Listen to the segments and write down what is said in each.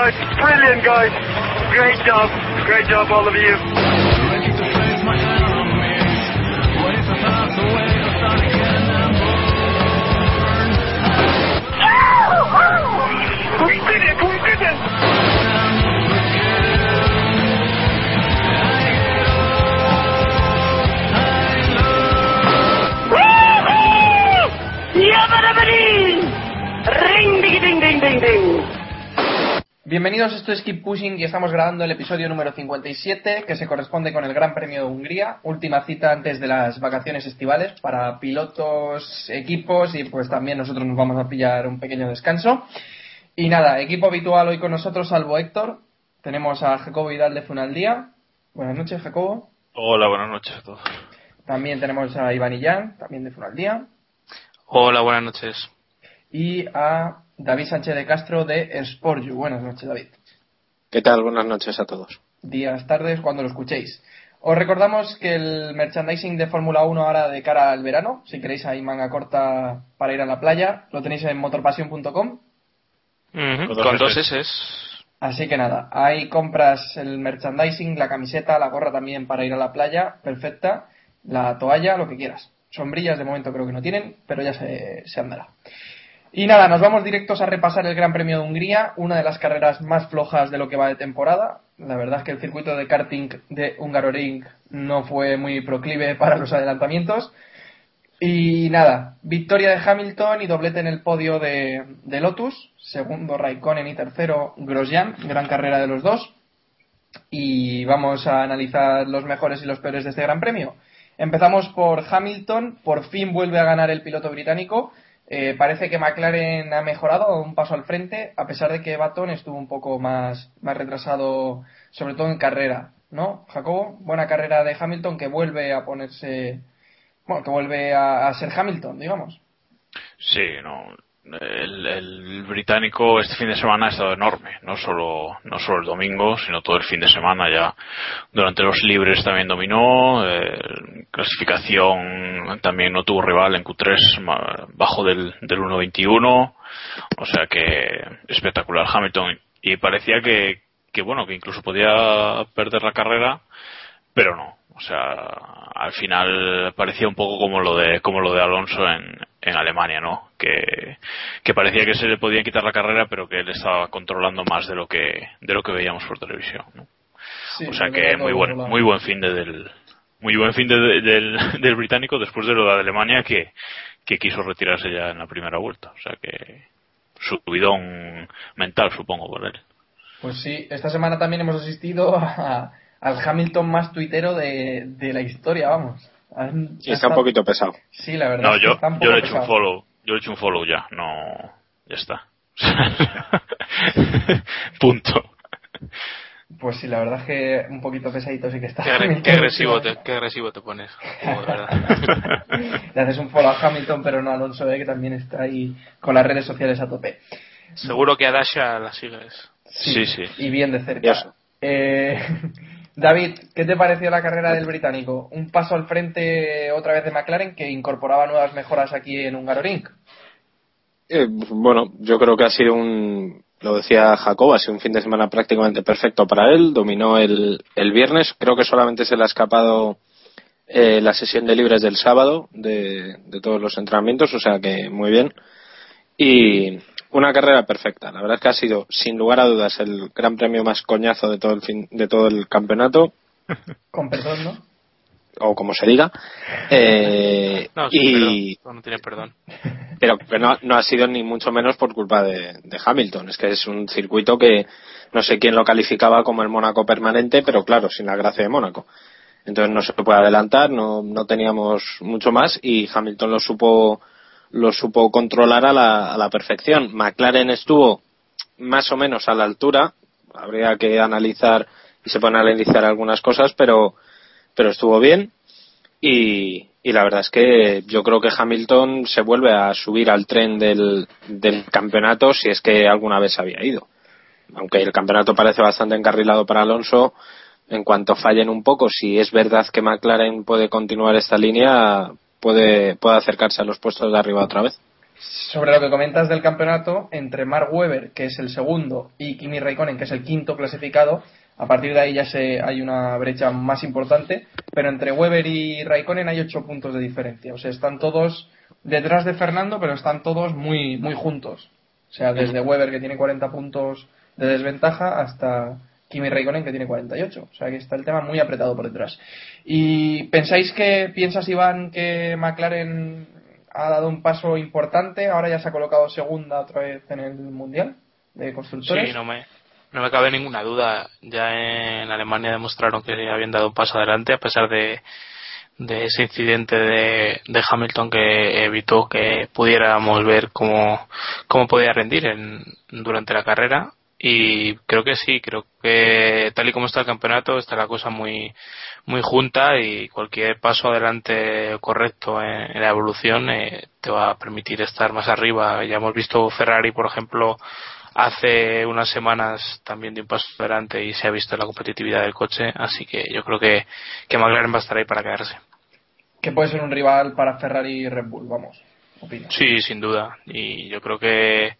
Uh, brilliant, guys. Great job. Great job, all of you. We did it! We did it! Bienvenidos, esto es Keep Pushing y estamos grabando el episodio número 57 que se corresponde con el Gran Premio de Hungría, última cita antes de las vacaciones estivales para pilotos, equipos y pues también nosotros nos vamos a pillar un pequeño descanso. Y nada, equipo habitual hoy con nosotros salvo Héctor, tenemos a Jacobo Vidal de Funaldía. Buenas noches, Jacobo. Hola, buenas noches a todos. También tenemos a Iván Illán, también de Funaldía. Hola, buenas noches. Y a David Sánchez de Castro de Sportju. Buenas noches, David. ¿Qué tal? Buenas noches a todos. días, tardes, cuando lo escuchéis. Os recordamos que el merchandising de Fórmula 1 ahora de cara al verano, si queréis ahí manga corta para ir a la playa, lo tenéis en motorpasión.com. Dos Con dos Ss. S. Así que nada, ahí compras el merchandising, la camiseta, la gorra también para ir a la playa, perfecta, la toalla, lo que quieras. Sombrillas de momento creo que no tienen, pero ya se, se andará. Y nada, nos vamos directos a repasar el Gran Premio de Hungría, una de las carreras más flojas de lo que va de temporada. La verdad es que el circuito de karting de Hungaroring no fue muy proclive para los adelantamientos. Y nada, victoria de Hamilton y doblete en el podio de, de Lotus, segundo Raikkonen y tercero Grosjean, gran carrera de los dos. Y vamos a analizar los mejores y los peores de este Gran Premio. Empezamos por Hamilton, por fin vuelve a ganar el piloto británico. Eh, parece que McLaren ha mejorado un paso al frente, a pesar de que Baton estuvo un poco más, más retrasado, sobre todo en carrera, ¿no? Jacobo, buena carrera de Hamilton que vuelve a ponerse, bueno, que vuelve a, a ser Hamilton, digamos. Sí, no. El, el británico este fin de semana ha estado enorme, no solo, no solo el domingo, sino todo el fin de semana ya. Durante los libres también dominó, eh, clasificación también no tuvo rival en Q3 ma- bajo del, del 1.21, o sea que espectacular Hamilton. Y parecía que, que bueno, que incluso podía perder la carrera, pero no. O sea, al final parecía un poco como lo de como lo de Alonso en, en Alemania, ¿no? Que, que parecía que se le podía quitar la carrera, pero que él estaba controlando más de lo que de lo que veíamos por televisión, ¿no? Sí, o sea que muy buen muy buen fin de del muy buen fin de- de- del, del británico después de lo de Alemania que, que quiso retirarse ya en la primera vuelta. O sea que subidón mental, supongo, por él. Pues sí, esta semana también hemos asistido a- al Hamilton más tuitero de, de la historia, vamos. Han- Sí, está un poquito pesado. Sí, la verdad. No, yo, está un yo le he hecho un follow. Yo le he hecho un follow ya. No, ya está. Punto. Pues sí, la verdad es que un poquito pesadito sí que está. Qué, agre- Hamilton qué agresivo, te, qué agresivo te pones. De verdad. Le haces un follow a Hamilton, pero no a Alonso, eh, que también está ahí con las redes sociales a tope. Seguro que a Dasha la sigues. Sí, sí. Y bien de cerca. Eh, David, ¿qué te pareció la carrera del británico? Un paso al frente otra vez de McLaren que incorporaba nuevas mejoras aquí en Hungaroring. Eh, bueno, yo creo que ha sido un, lo decía Jacob, ha sido un fin de semana prácticamente perfecto para él. Dominó el, el viernes, creo que solamente se le ha escapado eh, la sesión de libres del sábado de, de todos los entrenamientos, o sea que muy bien. Y una carrera perfecta. La verdad es que ha sido, sin lugar a dudas, el gran premio más coñazo de todo el, fin, de todo el campeonato, Con perdón, ¿no? o como se diga. Eh, No, sí, y, perdón, no tiene perdón. pero que no, no ha sido ni mucho menos por culpa de, de Hamilton. Es que es un circuito que no sé quién lo calificaba como el Mónaco permanente, pero claro, sin la gracia de Mónaco. Entonces no se puede adelantar, no, no teníamos mucho más y Hamilton lo supo lo supo controlar a la, a la perfección. McLaren estuvo más o menos a la altura, habría que analizar y se pueden analizar algunas cosas, pero pero estuvo bien y, y la verdad es que yo creo que Hamilton se vuelve a subir al tren del, del campeonato si es que alguna vez había ido. Aunque el campeonato parece bastante encarrilado para Alonso, en cuanto fallen un poco, si es verdad que McLaren puede continuar esta línea, puede, puede acercarse a los puestos de arriba otra vez. Sobre lo que comentas del campeonato, entre Mark Webber, que es el segundo, y Kimi Raikkonen, que es el quinto clasificado, a partir de ahí ya se, hay una brecha más importante, pero entre Webber y Raikkonen hay ocho puntos de diferencia. O sea, están todos detrás de Fernando, pero están todos muy, muy juntos. O sea, desde Webber, que tiene 40 puntos de desventaja, hasta Kimi Raikkonen, que tiene 48. O sea, que está el tema muy apretado por detrás. ¿Y pensáis que, piensas, Iván, que McLaren ha dado un paso importante? Ahora ya se ha colocado segunda otra vez en el Mundial de Constructores. Sí, no me, no me cabe ninguna duda. Ya en Alemania demostraron que habían dado un paso adelante a pesar de, de ese incidente de, de Hamilton que evitó que pudiéramos ver cómo, cómo podía rendir en, durante la carrera. Y creo que sí, creo que tal y como está el campeonato está la cosa muy, muy junta y cualquier paso adelante correcto en, en la evolución eh, te va a permitir estar más arriba. Ya hemos visto Ferrari, por ejemplo, hace unas semanas también de un paso adelante y se ha visto la competitividad del coche, así que yo creo que, que McLaren va a estar ahí para quedarse. Que puede ser un rival para Ferrari y Red Bull, vamos. Opino. Sí, sin duda. Y yo creo que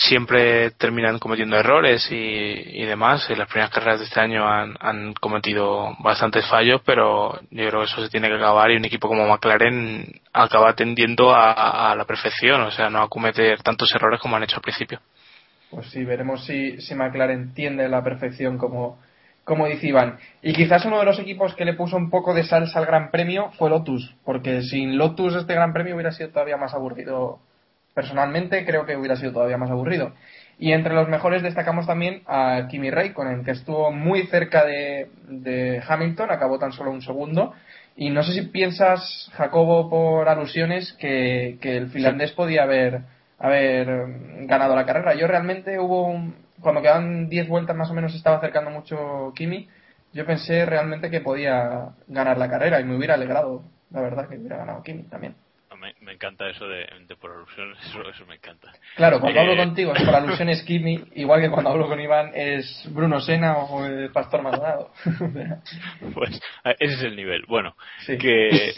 siempre terminan cometiendo errores y, y demás. En las primeras carreras de este año han, han cometido bastantes fallos, pero yo creo que eso se tiene que acabar y un equipo como McLaren acaba tendiendo a, a la perfección, o sea, no a cometer tantos errores como han hecho al principio. Pues sí, veremos si, si McLaren tiende la perfección como, como dice Iván. Y quizás uno de los equipos que le puso un poco de salsa al Gran Premio fue Lotus, porque sin Lotus este Gran Premio hubiera sido todavía más aburrido. Personalmente creo que hubiera sido todavía más aburrido. Y entre los mejores destacamos también a Kimi Raikkonen, que estuvo muy cerca de, Hamilton, acabó tan solo un segundo. Y no sé si piensas, Jacobo, por alusiones, que, que el finlandés podía haber, haber mm, ganado la carrera. Yo realmente hubo un, cuando quedaban 10 vueltas más o menos estaba acercando mucho Kimi. Yo pensé realmente que podía ganar la carrera y me hubiera alegrado, la verdad, que hubiera ganado Kimi también. Encanta eso de, de por alusiones, eso, eso me encanta. Claro, cuando Eh, hablo contigo es por alusiones Kimi, igual que cuando hablo con Iván es Bruno Sena o el Pastor Maldonado. Pues ese es el nivel. Bueno, Sí. que.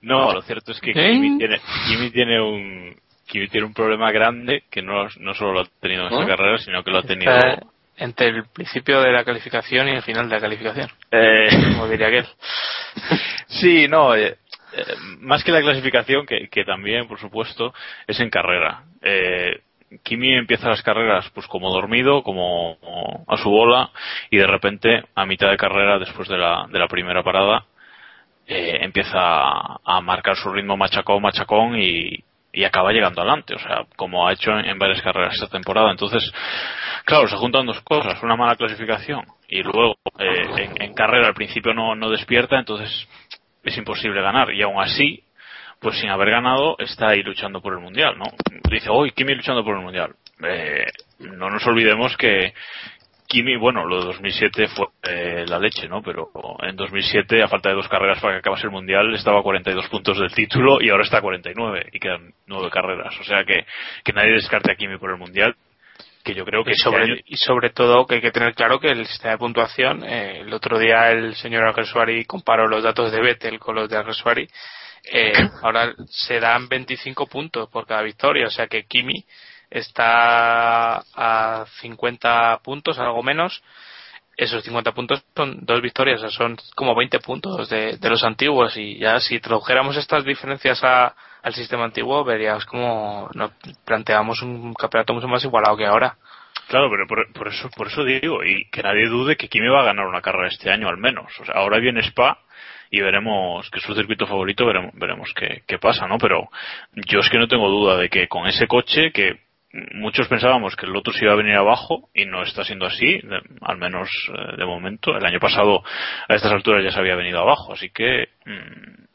no, lo cierto es que ¿Eh? Kimi tiene, Kimi tiene un. Kimi tiene un problema grande que no, no solo lo ha tenido en esta carrera, sino que lo ha tenido. Está entre el principio de la calificación y el final de la calificación, Eh, como diría aquel. sí, no, eh, eh, más que la clasificación, que, también, por supuesto, es en carrera. Eh, Kimi empieza las carreras pues como dormido, como, a su bola, y de repente, a mitad de carrera, después de la, de la primera parada, eh, empieza a, marcar su ritmo machacón, machacón y, acaba llegando adelante, o sea, como ha hecho en, en varias carreras esta temporada. Entonces, claro, se juntan dos cosas, una mala clasificación y luego eh, en, en carrera al principio no, no despierta, entonces es imposible ganar y aún así, pues sin haber ganado está ahí luchando por el mundial, ¿no? Dice, hoy Kimi luchando por el mundial. Eh, no nos olvidemos que Kimi, bueno, lo de 2007 fue eh, la leche, ¿no? Pero en 2007, a falta de dos carreras para que acabase el mundial, estaba a 42 puntos del título y ahora está a 49 y quedan nueve carreras. O sea que, que nadie descarte a Kimi por el mundial. Que yo creo que y este sobre, año- y sobre todo que hay que tener claro que el sistema de puntuación, eh, el otro día el señor Alguersuari comparó los datos de Vettel con los de Alguersuari, eh, ahora se dan 25 puntos por cada victoria, o sea que Kimi está a 50 puntos, algo menos. Esos 50 puntos son dos victorias, o sea, son como 20 puntos de, de los antiguos y ya si tradujéramos estas diferencias a- al sistema antiguo verías como nos planteamos un campeonato mucho más igualado que ahora. Claro, pero por, por eso por eso digo, y que nadie dude que Kimi va a ganar una carrera este año al menos. O sea, ahora viene Spa y veremos, que es su circuito favorito, veremos, veremos qué, qué pasa, ¿no? Pero yo es que no tengo duda de que con ese coche, que muchos pensábamos que el Lotus iba a venir abajo y no está siendo así, de- al menos eh, de momento. El año pasado a estas alturas ya se había venido abajo, así que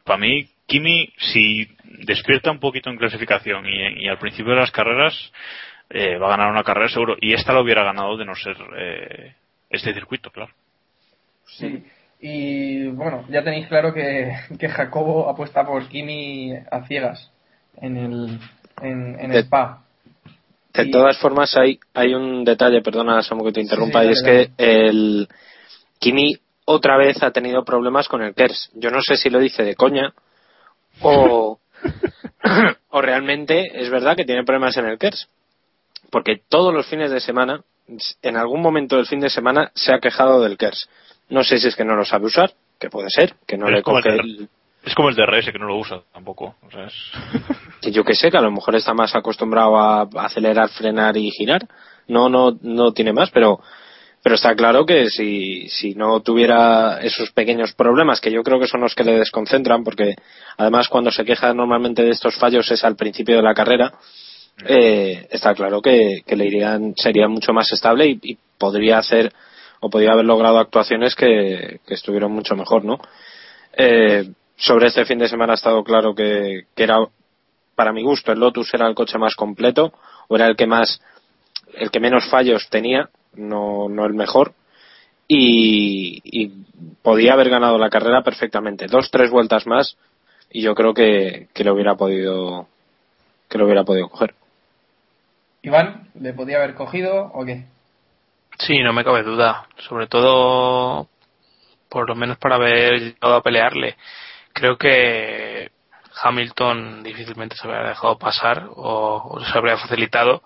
para mí Kimi si despierta un poquito en clasificación y, y al principio de las carreras eh, va a ganar una carrera seguro y esta la hubiera ganado de no ser eh, este circuito, claro. Sí. Y bueno, ya tenéis claro que, que Jacobo apuesta por Kimi a ciegas en el en, en De- Spa. De Y- todas formas, hay, hay un detalle, perdona Samu que te interrumpa, Sí, y es dale, que el Kimi otra vez ha tenido problemas con el KERS. Yo no sé si lo dice de coña o, o realmente es verdad que tiene problemas en el KERS. Porque todos los fines de semana, en algún momento del fin de semana, se ha quejado del KERS. No sé si es que no lo sabe usar, que puede ser, que no Pero le es como el coge de- el, Es como el DRS que no lo usa tampoco. O sea, es... que yo que sé, que a lo mejor está más acostumbrado a acelerar, frenar y girar. No, no, no tiene más, pero, pero está claro que si, si no tuviera esos pequeños problemas, que yo creo que son los que le desconcentran, porque además cuando se queja normalmente de estos fallos es al principio de la carrera, eh, está claro que, que le irían, sería mucho más estable y, podría hacer o podría haber logrado actuaciones que, que estuvieron mucho mejor, ¿no? Eh, sobre este fin de semana ha estado claro que, que era para mi gusto el Lotus era el coche más completo o era el que más el que menos fallos tenía no no el mejor y, y podía haber ganado la carrera perfectamente dos tres vueltas más y yo creo que, que lo hubiera podido que lo hubiera podido coger Iván, ¿le podía haber cogido o qué? Sí, no me cabe duda. Sobre todo, por lo menos para haber llegado a pelearle. Creo que Hamilton difícilmente se habría dejado pasar o, o se habría facilitado.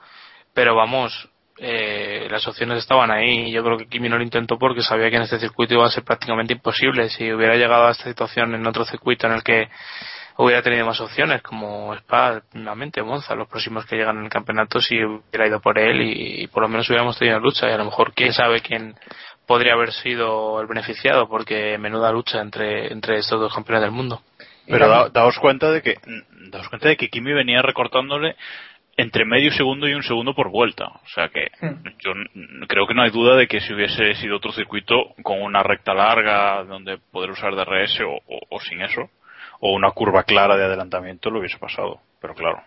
Pero vamos, eh, las opciones estaban ahí. Yo creo que Kimi no lo intentó porque sabía que en este circuito iba a ser prácticamente imposible. Si hubiera llegado a esta situación en otro circuito en el que hubiera tenido más opciones, como Spa, nuevamente Monza, los próximos que llegan en el campeonato, si hubiera ido por él y, y por lo menos hubiéramos tenido lucha. Y a lo mejor, quién sabe quién podría haber sido el beneficiado, porque menuda lucha entre, entre estos dos campeones del mundo. Pero da- daos cuenta de que daos cuenta de que Kimi venía recortándole entre medio segundo y un segundo por vuelta. O sea que Hmm. yo creo que no hay duda de que si hubiese sido otro circuito con una recta larga donde poder usar DRS o, o- o sin eso, o una curva clara de adelantamiento lo hubiese pasado. Pero claro,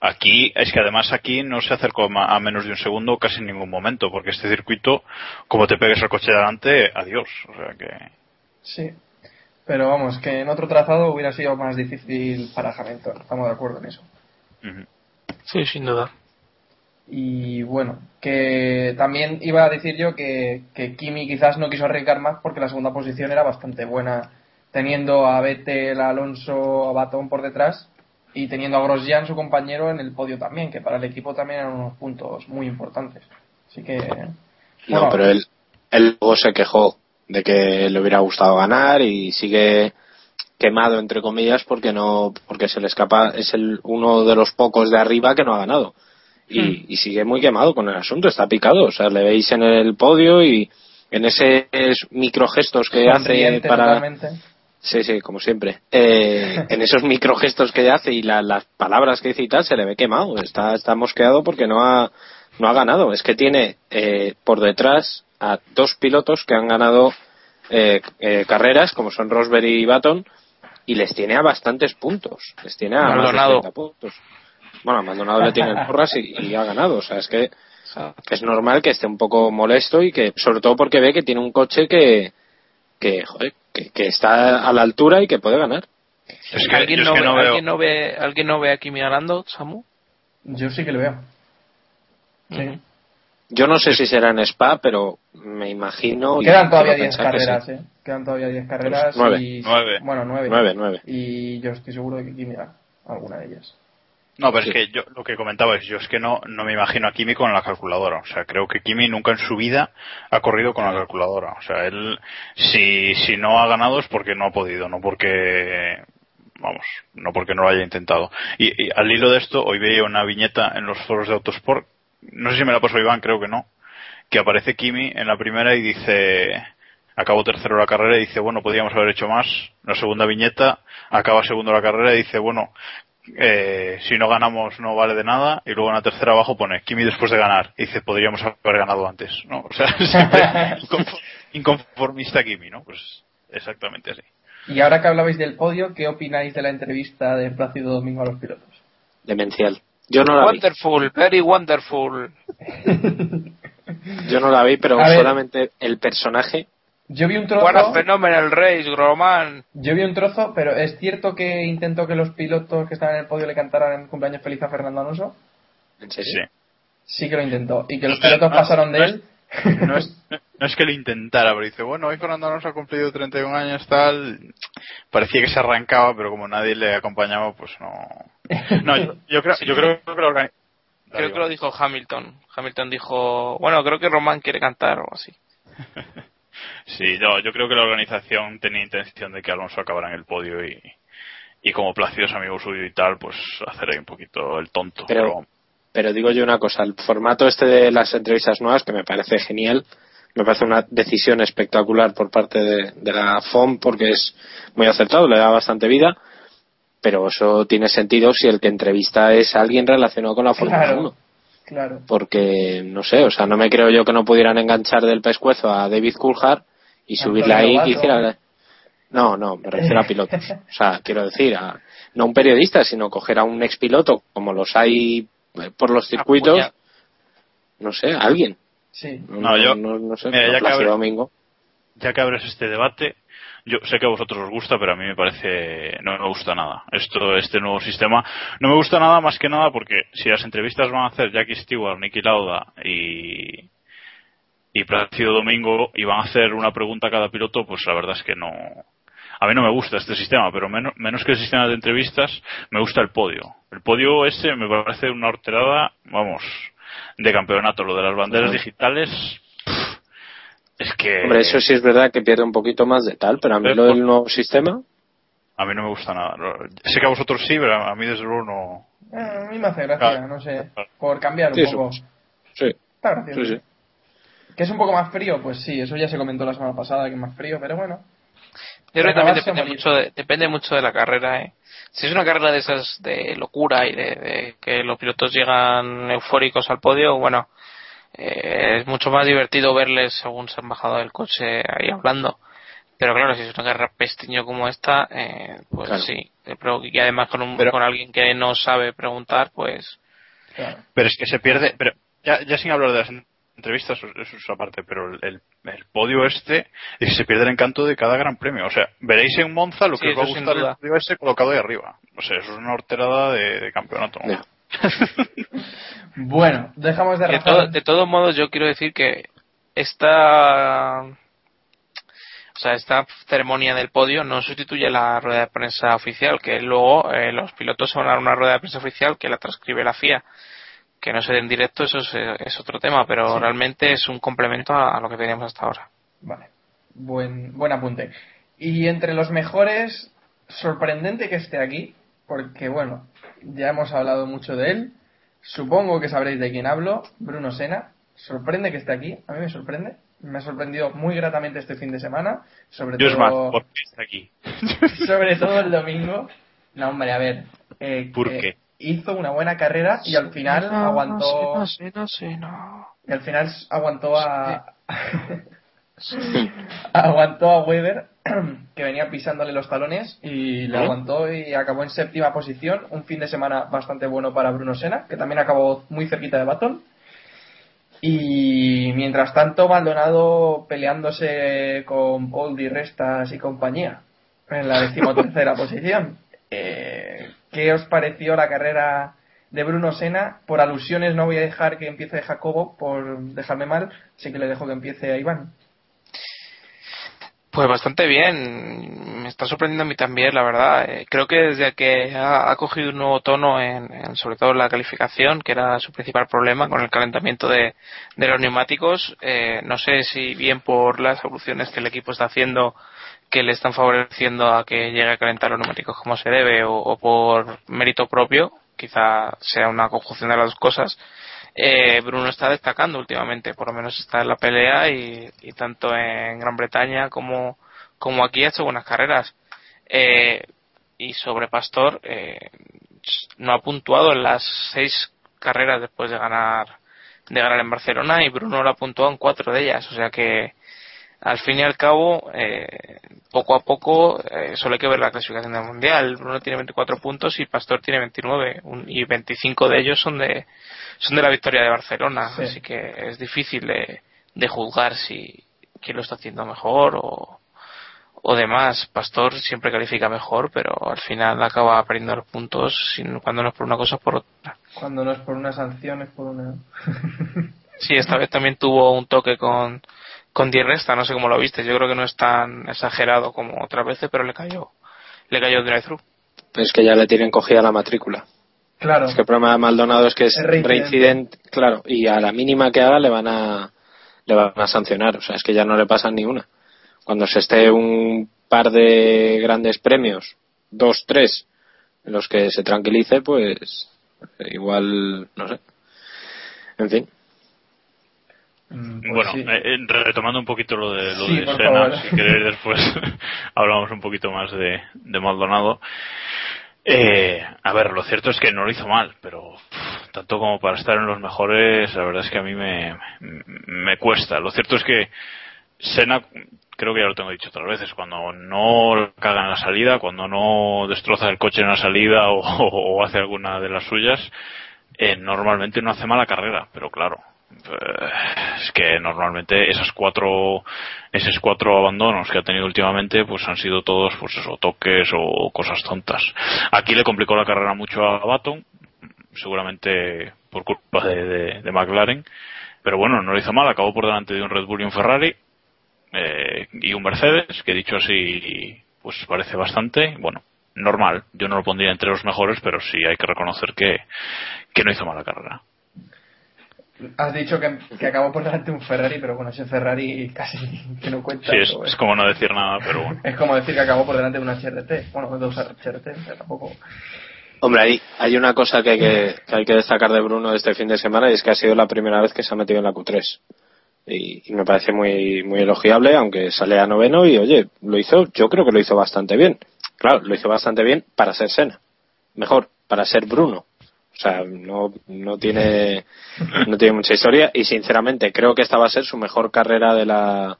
aquí es que además aquí no se acercó a menos de un segundo casi en ningún momento, porque este circuito, como te pegues al coche de delante, adiós. O sea que Sí. Pero vamos, que en otro trazado hubiera sido más difícil para Hamilton. Estamos de acuerdo en eso. Sí, sin duda. Y bueno, que también iba a decir yo que, que Kimi quizás no quiso arriesgar más porque la segunda posición era bastante buena, teniendo a Vettel, a Alonso, a Batón por detrás y teniendo a Grosjean, su compañero, en el podio también, que para el equipo también eran unos puntos muy importantes. Así que. no pero él él luego se quejó de que le hubiera gustado ganar y sigue quemado entre comillas porque no porque se le escapa es el uno de los pocos de arriba que no ha ganado. Y, y sigue muy quemado con el asunto está picado. O sea le veis en el podio y en ese microgestos que hace para totalmente. sí sí como siempre. Eh, en esos microgestos que hace y la- las palabras que dice y tal se le ve quemado. Está está mosqueado porque no ha no ha ganado. Es que tiene eh, por detrás a dos pilotos que han ganado eh, eh, carreras como son Rosberg y Baton y les tiene a bastantes puntos les tiene a más de Maldonado. 30 puntos bueno a Maldonado le tiene el porras y, y ha ganado o sea es que Es normal que esté un poco molesto y que, sobre todo porque ve que tiene un coche que, que, joder, que, que está a la altura y que puede ganar. Es que, ¿Alguien, es no que ve, no ¿alguien, no ve, ¿Alguien no ve a Kimi ganando, Samu? Yo sí que lo veo. Sí. Yo no sé si será en Spa, pero me imagino. y Quedan todavía quiero 10 pensar que carreras, sí. ¿eh? Quedan todavía 10 carreras. Pues nueve. y... Nueve. Bueno, 9. Nueve, nueve. Y yo estoy seguro de que Kimi gana alguna de ellas. No, pero Sí. es que yo lo que comentaba es, yo es que no, no me imagino a Kimi con la calculadora. O sea, creo que Kimi nunca en su vida ha corrido con la calculadora. O sea, él, si, si no ha ganado es porque no ha podido, no porque, vamos, no porque no lo haya intentado. Y, y al hilo de esto, hoy veía una viñeta en los foros de Autosport, no sé si me la pasó Iván, creo que no, que aparece Kimi en la primera y dice, acabó tercero la carrera y dice, bueno, podríamos haber hecho más. La segunda viñeta, acaba segundo la carrera y dice, bueno, eh, si no ganamos no vale de nada y luego en la tercera abajo pone Kimi después de ganar y dice podríamos haber ganado antes no o sea siempre inconformista Kimi no pues exactamente así Y ahora que hablabais del podio, ¿qué opináis de la entrevista de Plácido Domingo a los pilotos? Demencial. Yo no la vi. Wonderful, very wonderful. Yo no la vi, pero A ver. solamente el personaje. Yo vi un What a trozo, phenomenal race, Groman. yo vi un trozo, pero es cierto que intentó que los pilotos que estaban en el podio le cantaran cumpleaños feliz a Fernando Alonso. ¿En serio? sí Sí que lo intentó. Y que los pilotos no, pasaron de no él. no es, no es que lo intentara, pero dice, bueno, hoy Fernando Alonso ha cumplido 31 años, tal. Parecía que se arrancaba, pero como nadie le acompañaba, pues no. No, yo, yo creo, yo creo que lo Creo que lo dijo Hamilton. Hamilton dijo, bueno, creo que Roman quiere cantar o así. Sí, no, yo creo que la organización tenía intención de que Alonso acabara en el podio y, y como Plácido es amigo suyo y tal, pues hacer ahí un poquito el tonto. Pero- Pero digo yo una cosa, el formato este de las entrevistas nuevas, que me parece genial, me parece una decisión espectacular por parte de, de la FOM, porque es muy acertado, le da bastante vida, pero eso tiene sentido si el que entrevista es alguien relacionado con la Fórmula Claro. 1. Claro. Porque, no sé, o sea, no me creo yo que no pudieran enganchar del pescuezo a David Coulthard y subirle ahí Lobato. hiciera... No, no, me refiero a pilotos. O sea, quiero decir, a, no un periodista, sino coger a un expiloto, como los hay eh, por los circuitos, Apuña- no sé, alguien. Sí. No, yo- no, no sé, mira, no, ya que Plácido abre- Domingo. Ya que abres este debate, yo sé que a vosotros os gusta, pero a mí me parece, no me gusta nada. Esto, este nuevo sistema, no me gusta nada más que nada porque si las entrevistas van a hacer Jackie Stewart, Nicky Lauda y, y Plácido Domingo y van a hacer una pregunta a cada piloto, pues la verdad es que no, a mí no me gusta este sistema, pero menos, menos que el sistema de entrevistas, me gusta el podio. El podio ese me parece una horterada, vamos, de campeonato. Lo de las banderas digitales, es que... Hombre, eso sí es verdad que pierde un poquito más de tal, pero a mí Pero lo del nuevo sistema, A mí no me gusta nada. Sé que a vosotros sí, pero a mí desde luego no. Eh, a mí me hace gracia, no sé. Por cambiar un Sí, poco. sí. sí, Está gracioso. sí, sí. Que es un poco más frío, pues sí, eso ya se comentó la semana pasada, que es más frío, pero bueno. Yo creo que también depende mucho, de, depende mucho de la carrera, ¿eh? Si es una carrera de esas de locura y de, de que los pilotos llegan eufóricos al podio, bueno, eh, es mucho más divertido verles según se han bajado del coche ahí hablando. Pero claro, si es una carrera pestiño como esta, eh, pues Claro. sí. Pero, y además con, un, Pero- con alguien que no sabe preguntar, pues Claro. Pero es que se pierde. Pero ya, ya sin hablar de las entrevistas, eso es aparte, pero el, el, podio este es que se pierde el encanto de cada gran premio. O sea, veréis en Monza lo Sí, que os va a gustar el podio ese colocado ahí arriba. O sea, eso es una horterada de, de campeonato. Bueno, dejamos de De, todo- de todos modos, yo quiero decir que esta, o sea, esta ceremonia del podio no sustituye la rueda de prensa oficial, que luego eh, los pilotos van a una rueda de prensa oficial que la transcribe la FIA. Que no se dé en directo, eso es, eh, es otro tema, pero Sí. realmente es un complemento a, a lo que teníamos hasta ahora. Vale. Buen, buen apunte. Y entre los mejores, sorprendente que esté aquí, porque bueno, ya hemos hablado mucho de él. Supongo que sabréis de quién hablo, Bruno Sena. Sorprende que esté aquí, a mí me sorprende. Me ha sorprendido muy gratamente este fin de semana, sobre más, todo, ¿por qué está aquí? sobre todo el domingo. No, hombre, a ver. eh, ¿Por eh, qué? Hizo una buena carrera y al final aguantó. No sé, no. Y al final aguantó a. aguantó a Weber, que venía pisándole los talones, y le ¿Eh? aguantó y acabó en séptima posición. Un fin de semana bastante bueno para Bruno Sena, que también acabó muy cerquita de Baton. Y mientras tanto, Maldonado peleándose con Paul y Restas y compañía en la decimotercera posición. Eh, ¿Qué os pareció la carrera de Bruno Sena? Por alusiones no voy a dejar que empiece Jacobo, por dejarme mal, así que le dejo que empiece a Iván. Pues bastante bien, me está sorprendiendo a mí también, la verdad. Eh, creo que desde que ha, cogido un nuevo tono, en, sobre todo en la calificación, que era su principal problema con el calentamiento de, los neumáticos, eh, no sé si bien por las evoluciones que el equipo está haciendo, que le están favoreciendo a que llegue a calentar los neumáticos como se debe, o por mérito propio, quizá sea una conjunción de las dos cosas eh, Bruno está destacando últimamente, por lo menos está en la pelea y, tanto en Gran Bretaña como, como aquí ha hecho buenas carreras. Eh, y sobre Pastor, eh, no ha puntuado en las seis carreras después de ganar de ganar en Barcelona y Bruno lo ha puntuado en cuatro de ellas, o sea que al fin y al cabo, eh, poco a poco, eh, solo hay que ver la clasificación del mundial. Bruno tiene 24 puntos y Pastor tiene 29 y 25 de ellos son de son de la victoria de Barcelona, así que es difícil de, de juzgar si quién lo está haciendo mejor o, o demás. Pastor siempre califica mejor, pero al final acaba perdiendo los puntos cuando no es por una cosa, es por otra. Cuando no es por una sanción, es por una. sí, esta vez también tuvo un toque con con Di Resta, no sé cómo lo viste, yo creo que no es tan exagerado como otras veces, pero le cayó, le cayó el drive-thru. es que ya le tienen cogida la matrícula. Claro. Es que el problema de Maldonado es que es, reincidente, claro, y a la mínima que haga le van a le van a sancionar, o sea, es que ya no le pasan ni una. Cuando se esté un par de grandes premios, dos, tres, en los que se tranquilice, pues igual, no sé. En fin. Mm, pues bueno, eh, eh, retomando un poquito lo de, lo de Sena, si queréis después hablamos un poquito más de, de Maldonado. Eh, a ver, lo cierto es que no lo hizo mal, pero tanto como para estar en los mejores, la verdad es que a mí me, me cuesta. Lo cierto es que Sena, creo que ya lo tengo dicho otras veces, cuando no caga en la salida, cuando no destroza el coche en la salida o, o hace alguna de las suyas, eh, normalmente no hace mala carrera, pero claro, es que normalmente esas cuatro esos cuatro abandonos que ha tenido últimamente pues han sido todos pues eso toques o cosas tontas. Aquí le complicó la carrera mucho a Baton seguramente por culpa de, McLaren pero bueno no lo hizo mal acabó por delante de un Red Bull y un Ferrari eh, y un Mercedes que dicho así pues parece bastante bueno normal. Yo no lo pondría entre los mejores pero sí hay que reconocer que, que no hizo mal la carrera Has dicho que, que, acabó por delante un Ferrari, pero bueno, ese Ferrari casi que no cuenta. Sí, es, como no decir nada, pero bueno. es como decir que acabó por delante de una HRT. Bueno, dos HRT, tampoco. Hombre, hay, hay una cosa que hay que, hay que destacar de Bruno este fin de semana y es que ha sido la primera vez que se ha metido en la Q3. Y, me parece muy, muy elogiable, aunque sale a noveno y oye, lo hizo, yo creo que lo hizo bastante bien. Claro, lo hizo bastante bien para ser Sena. Mejor, para ser Bruno o sea, no, no, tiene, no tiene mucha historia y sinceramente creo que esta va a ser su mejor carrera de la,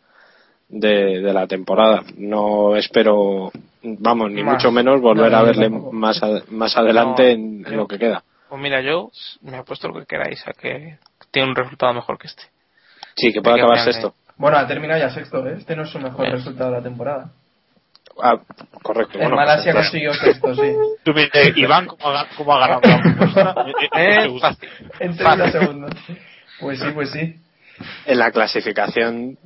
de, la temporada. No espero, vamos, ni mucho menos volver a verle más, más adelante en, lo que queda. Pues mira, yo me he puesto lo que queráis, a que tiene un resultado mejor que este. Sí, que puede acabar sexto. Bueno, ha terminado ya sexto, ¿eh? Este no es su mejor resultado de la temporada. Ah, correcto. En Malasia pues, consiguió sexto, sí. Tú me dices, Iván, ¿cómo ha, ganado? eh, en 30 segundos. Pues sí, pues sí. En la clasificación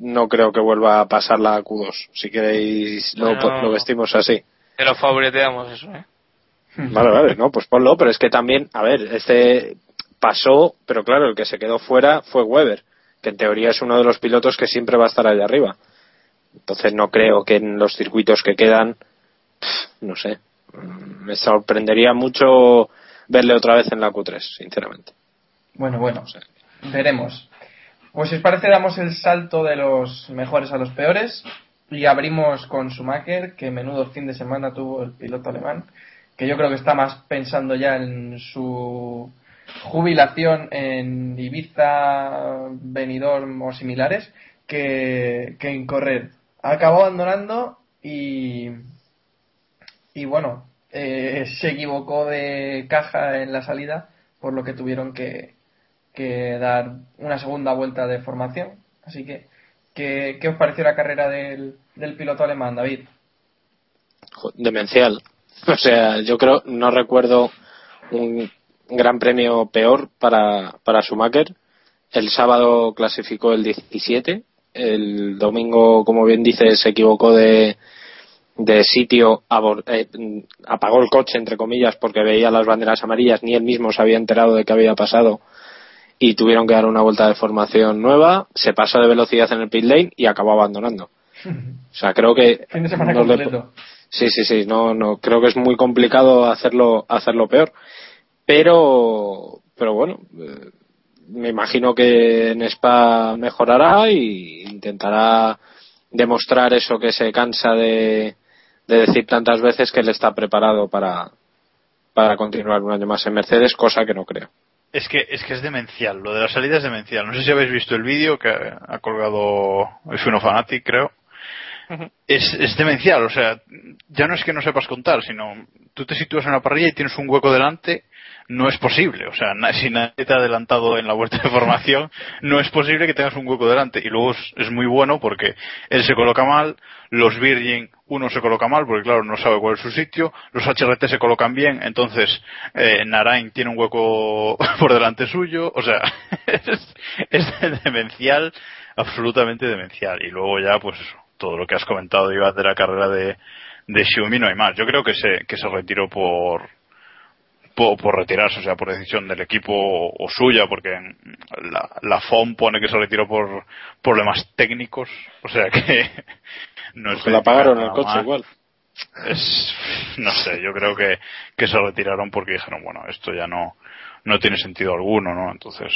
no creo que vuelva a pasar la Q2. Si queréis, lo, lo vestimos así. Te lo favoreteamos eso, ¿eh? Vale, vale, no, pues ponlo, pero es que también, a ver, este pasó, pero claro, el que se quedó fuera fue Weber, que en teoría es uno de los pilotos que siempre va a estar allá arriba. Entonces no creo que en los circuitos que quedan, no sé, me sorprendería mucho verle otra vez en la Q3, sinceramente. Bueno, bueno, veremos. Pues si os parece damos el salto de los mejores a los peores y abrimos con Schumacher, que menudo fin de semana tuvo el piloto alemán, que yo creo que está más pensando ya en su jubilación en Ibiza, Benidorm o similares que, que en correr acabó abandonando y, y bueno, eh, se equivocó de caja en la salida, por lo que tuvieron que, que dar una segunda vuelta de formación. Así que, ¿qué, qué os pareció la carrera del, del piloto alemán, David? Demencial. O sea, yo creo, no recuerdo un gran premio peor para, para Schumacher. El sábado clasificó el 17. El domingo, como bien dice, se equivocó de, de sitio, abor- eh, apagó el coche, entre comillas, porque veía las banderas amarillas, ni él mismo se había enterado de qué había pasado y tuvieron que dar una vuelta de formación nueva, se pasó de velocidad en el pit lane y acabó abandonando. O sea, creo que Fin de semana no le- completo. Sí, sí, sí, no, no, creo que es muy complicado hacerlo, hacerlo peor. Pero, pero bueno, eh, me imagino que en Spa mejorará y intentará demostrar eso que se cansa de, de decir tantas veces que él está preparado para, para continuar un año más en Mercedes, cosa que no creo. Es que, es que es demencial, lo de la salida es demencial. No sé si habéis visto el vídeo que ha colgado F1 Fanatic, creo. Es, es demencial, o sea, ya no es que no sepas contar, sino tú te sitúas en la parrilla y tienes un hueco delante, no es posible. O sea, si nadie te ha adelantado en la vuelta de formación, no es posible que tengas un hueco delante. Y luego es, muy bueno porque él se coloca mal, los Virgin, uno se coloca mal porque claro, no sabe cuál es su sitio, los HRT se colocan bien, entonces eh, Narain tiene un hueco por delante suyo, o sea, es, es demencial, absolutamente demencial. Y luego ya, pues todo lo que has comentado, Iván, de la carrera de, de Xiaomi no hay más. Yo creo que se, que se retiró por, por, por retirarse, o sea, por decisión del equipo o, suya, porque la, la FOM pone que se retiró por problemas técnicos, o sea que no es Se le apagaron el coche igual. Es, no sé, yo creo que, que se retiraron porque dijeron, bueno, esto ya no, no tiene sentido alguno, ¿no? Entonces,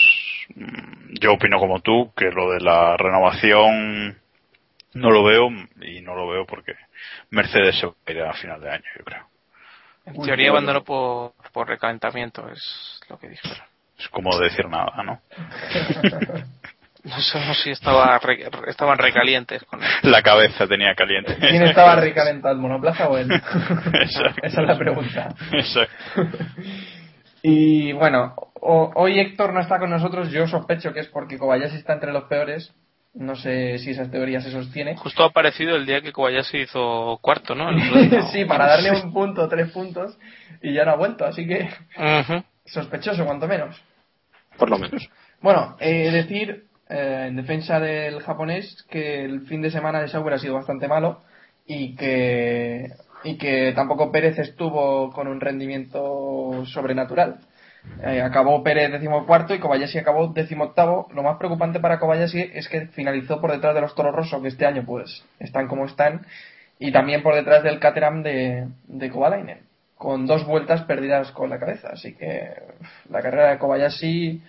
mm, yo opino como tú, que lo de la renovación no lo veo y no lo veo porque Mercedes se va a ir a final de año, yo creo. En Uy, teoría abandonó por, por recalentamiento, es lo que dijeron. Es como decir nada, ¿no? No sabemos si estaba re- estaban recalientes con él. La cabeza tenía caliente. ¿Quién estaba recalentado, el monoplaza o él? Exacto. Esa es la pregunta. Exacto. Y bueno, o- hoy Héctor no está con nosotros, yo sospecho que es porque Kobayashi está entre los peores. No sé si esas teorías se sostienen. Justo ha aparecido el día que Kobayashi hizo cuarto, ¿no? Sí, para darle un punto, tres puntos, y ya no ha vuelto, así que sospechoso, cuanto menos. Por lo menos. Bueno, eh, decir eh, en defensa del japonés que el fin de semana de Sauber ha sido bastante malo y que, y que tampoco Pérez estuvo con un rendimiento sobrenatural. Eh, acabó Pérez decimocuarto y Kobayashi acabó decimoctavo. Lo más preocupante para Kobayashi es que finalizó por detrás de los Toro Rosso, que este año pues están como están, y también por detrás del Caterham de, de con dos vueltas perdidas con la cabeza. Así que la carrera de Kobayashi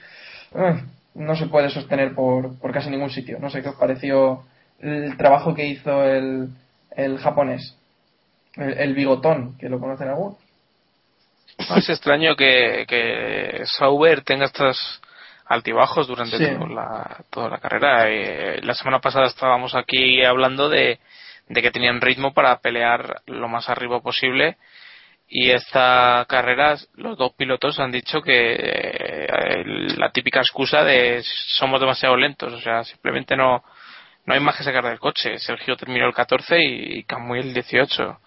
no se puede sostener por, por casi ningún sitio. No sé qué os pareció el trabajo que hizo el, el japonés, el, el bigotón, que lo conocen algunos. No, Es extraño que, que Sauber tenga estos altibajos durante Sí. toda, la, toda la carrera. Eh, la semana pasada estábamos aquí hablando de, de que tenían ritmo para pelear lo más arriba posible y esta carrera los dos pilotos han dicho que eh, la típica excusa de somos demasiado lentos, o sea, simplemente no, no hay más que sacar del coche. Sergio terminó el 14 y Camuy el 18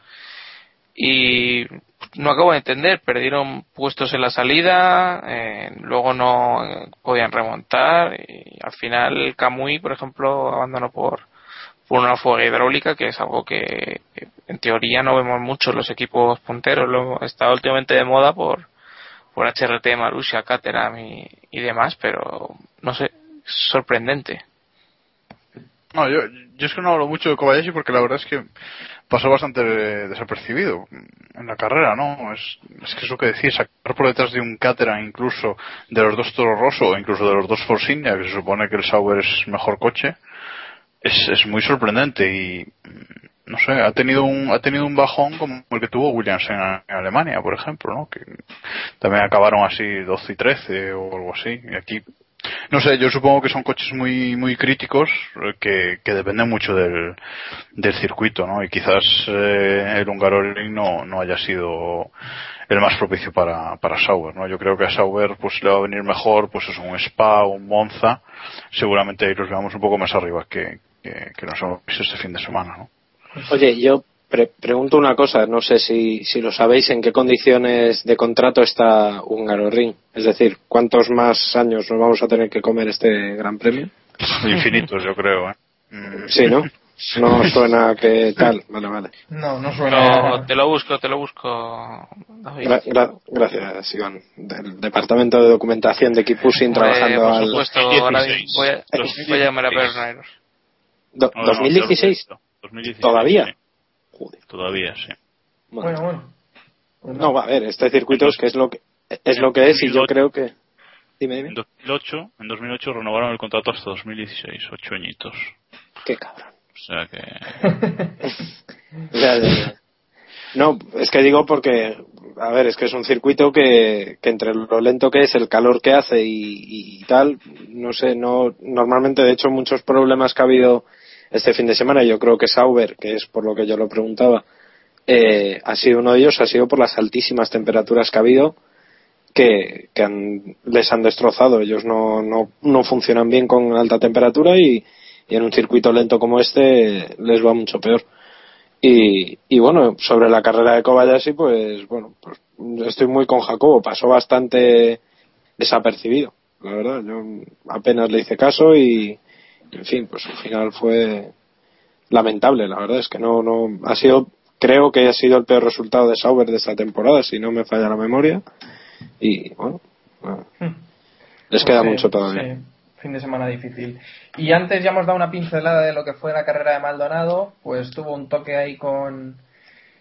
y no acabo de entender, perdieron puestos en la salida, eh, luego no eh, podían remontar y al final Camuy, por ejemplo, abandonó por, por una fuga hidráulica, que es algo que en teoría no vemos mucho los equipos punteros, lo está últimamente de moda por, por HRT, Marussia, Caterham y, y demás, pero no sé, sorprendente. No, yo, yo es que no hablo mucho de Kobayashi porque la verdad es que pasó bastante desapercibido en la carrera, ¿no? Es, es que eso que decís, sacar por detrás de un Caterham incluso de los dos Toro Rosso o incluso de los dos Force que se supone que el Sauber es mejor coche, es, es muy sorprendente y no sé, ha tenido un ha tenido un bajón como el que tuvo Williams en, en Alemania, por ejemplo, ¿no? Que también acabaron así 12 y 13 o algo así. Y aquí no sé, yo supongo que son coches muy muy críticos eh, que, que dependen mucho del, del circuito, ¿no? Y quizás eh, el Hungaroring no, no haya sido el más propicio para, para Sauber, ¿no? Yo creo que a Sauber pues le va a venir mejor, pues es un Spa, un Monza, seguramente ahí los veamos un poco más arriba que, que, que nos hemos visto este fin de semana, ¿no? Oye, yo pre- pregunto una cosa, no sé si, si lo sabéis, ¿en qué condiciones de contrato está Húngaro Ring? Es decir, ¿cuántos más años nos vamos a tener que comer este Gran Premio? Infinitos, yo creo, ¿eh? Mm. Sí, ¿no? No suena que tal. Vale, vale. No, no suena. No, te lo busco, te lo busco. David. Gra- gra- gracias, Iván. Del Departamento de Documentación de Keep trabajando por al supuesto, ahora 16. voy a, voy a llamar a Bernardo. Do- No, no, 2016. 2016, ¿Todavía? Joder. Todavía, sí. Bueno, bueno. No, va a ver, este circuito es que es lo que es lo que es y yo creo que dime, En dime. 2008, en 2008 renovaron el contrato hasta 2016, ocho añitos. Qué cabrón. O sea que Ya, ya, ya. No, es que digo porque, a ver, es que es un circuito que, que entre lo lento que es, el calor que hace y, y tal, no sé, no, normalmente de hecho muchos problemas que ha habido este fin de semana, yo creo que Sauber, que es por lo que yo lo preguntaba, eh, ha sido uno de ellos, ha sido por las altísimas temperaturas que ha habido, que, que han- les han destrozado. Ellos no, no, no funcionan bien con alta temperatura y, en un circuito lento como este les va mucho peor. Y, y bueno, sobre la carrera de Kobayashi, pues bueno, pues estoy muy con Jacobo, pasó bastante desapercibido, la verdad. Yo apenas le hice caso y, en fin, pues al final fue lamentable, la verdad es que no, no, ha sido, creo que ha sido el peor resultado de Sauber de esta temporada, si no me falla la memoria. Y bueno, nada. les Pues queda sí, mucho todavía. sí, fin de semana difícil. Y antes ya hemos dado una pincelada de lo que fue la carrera de Maldonado, pues tuvo un toque ahí con,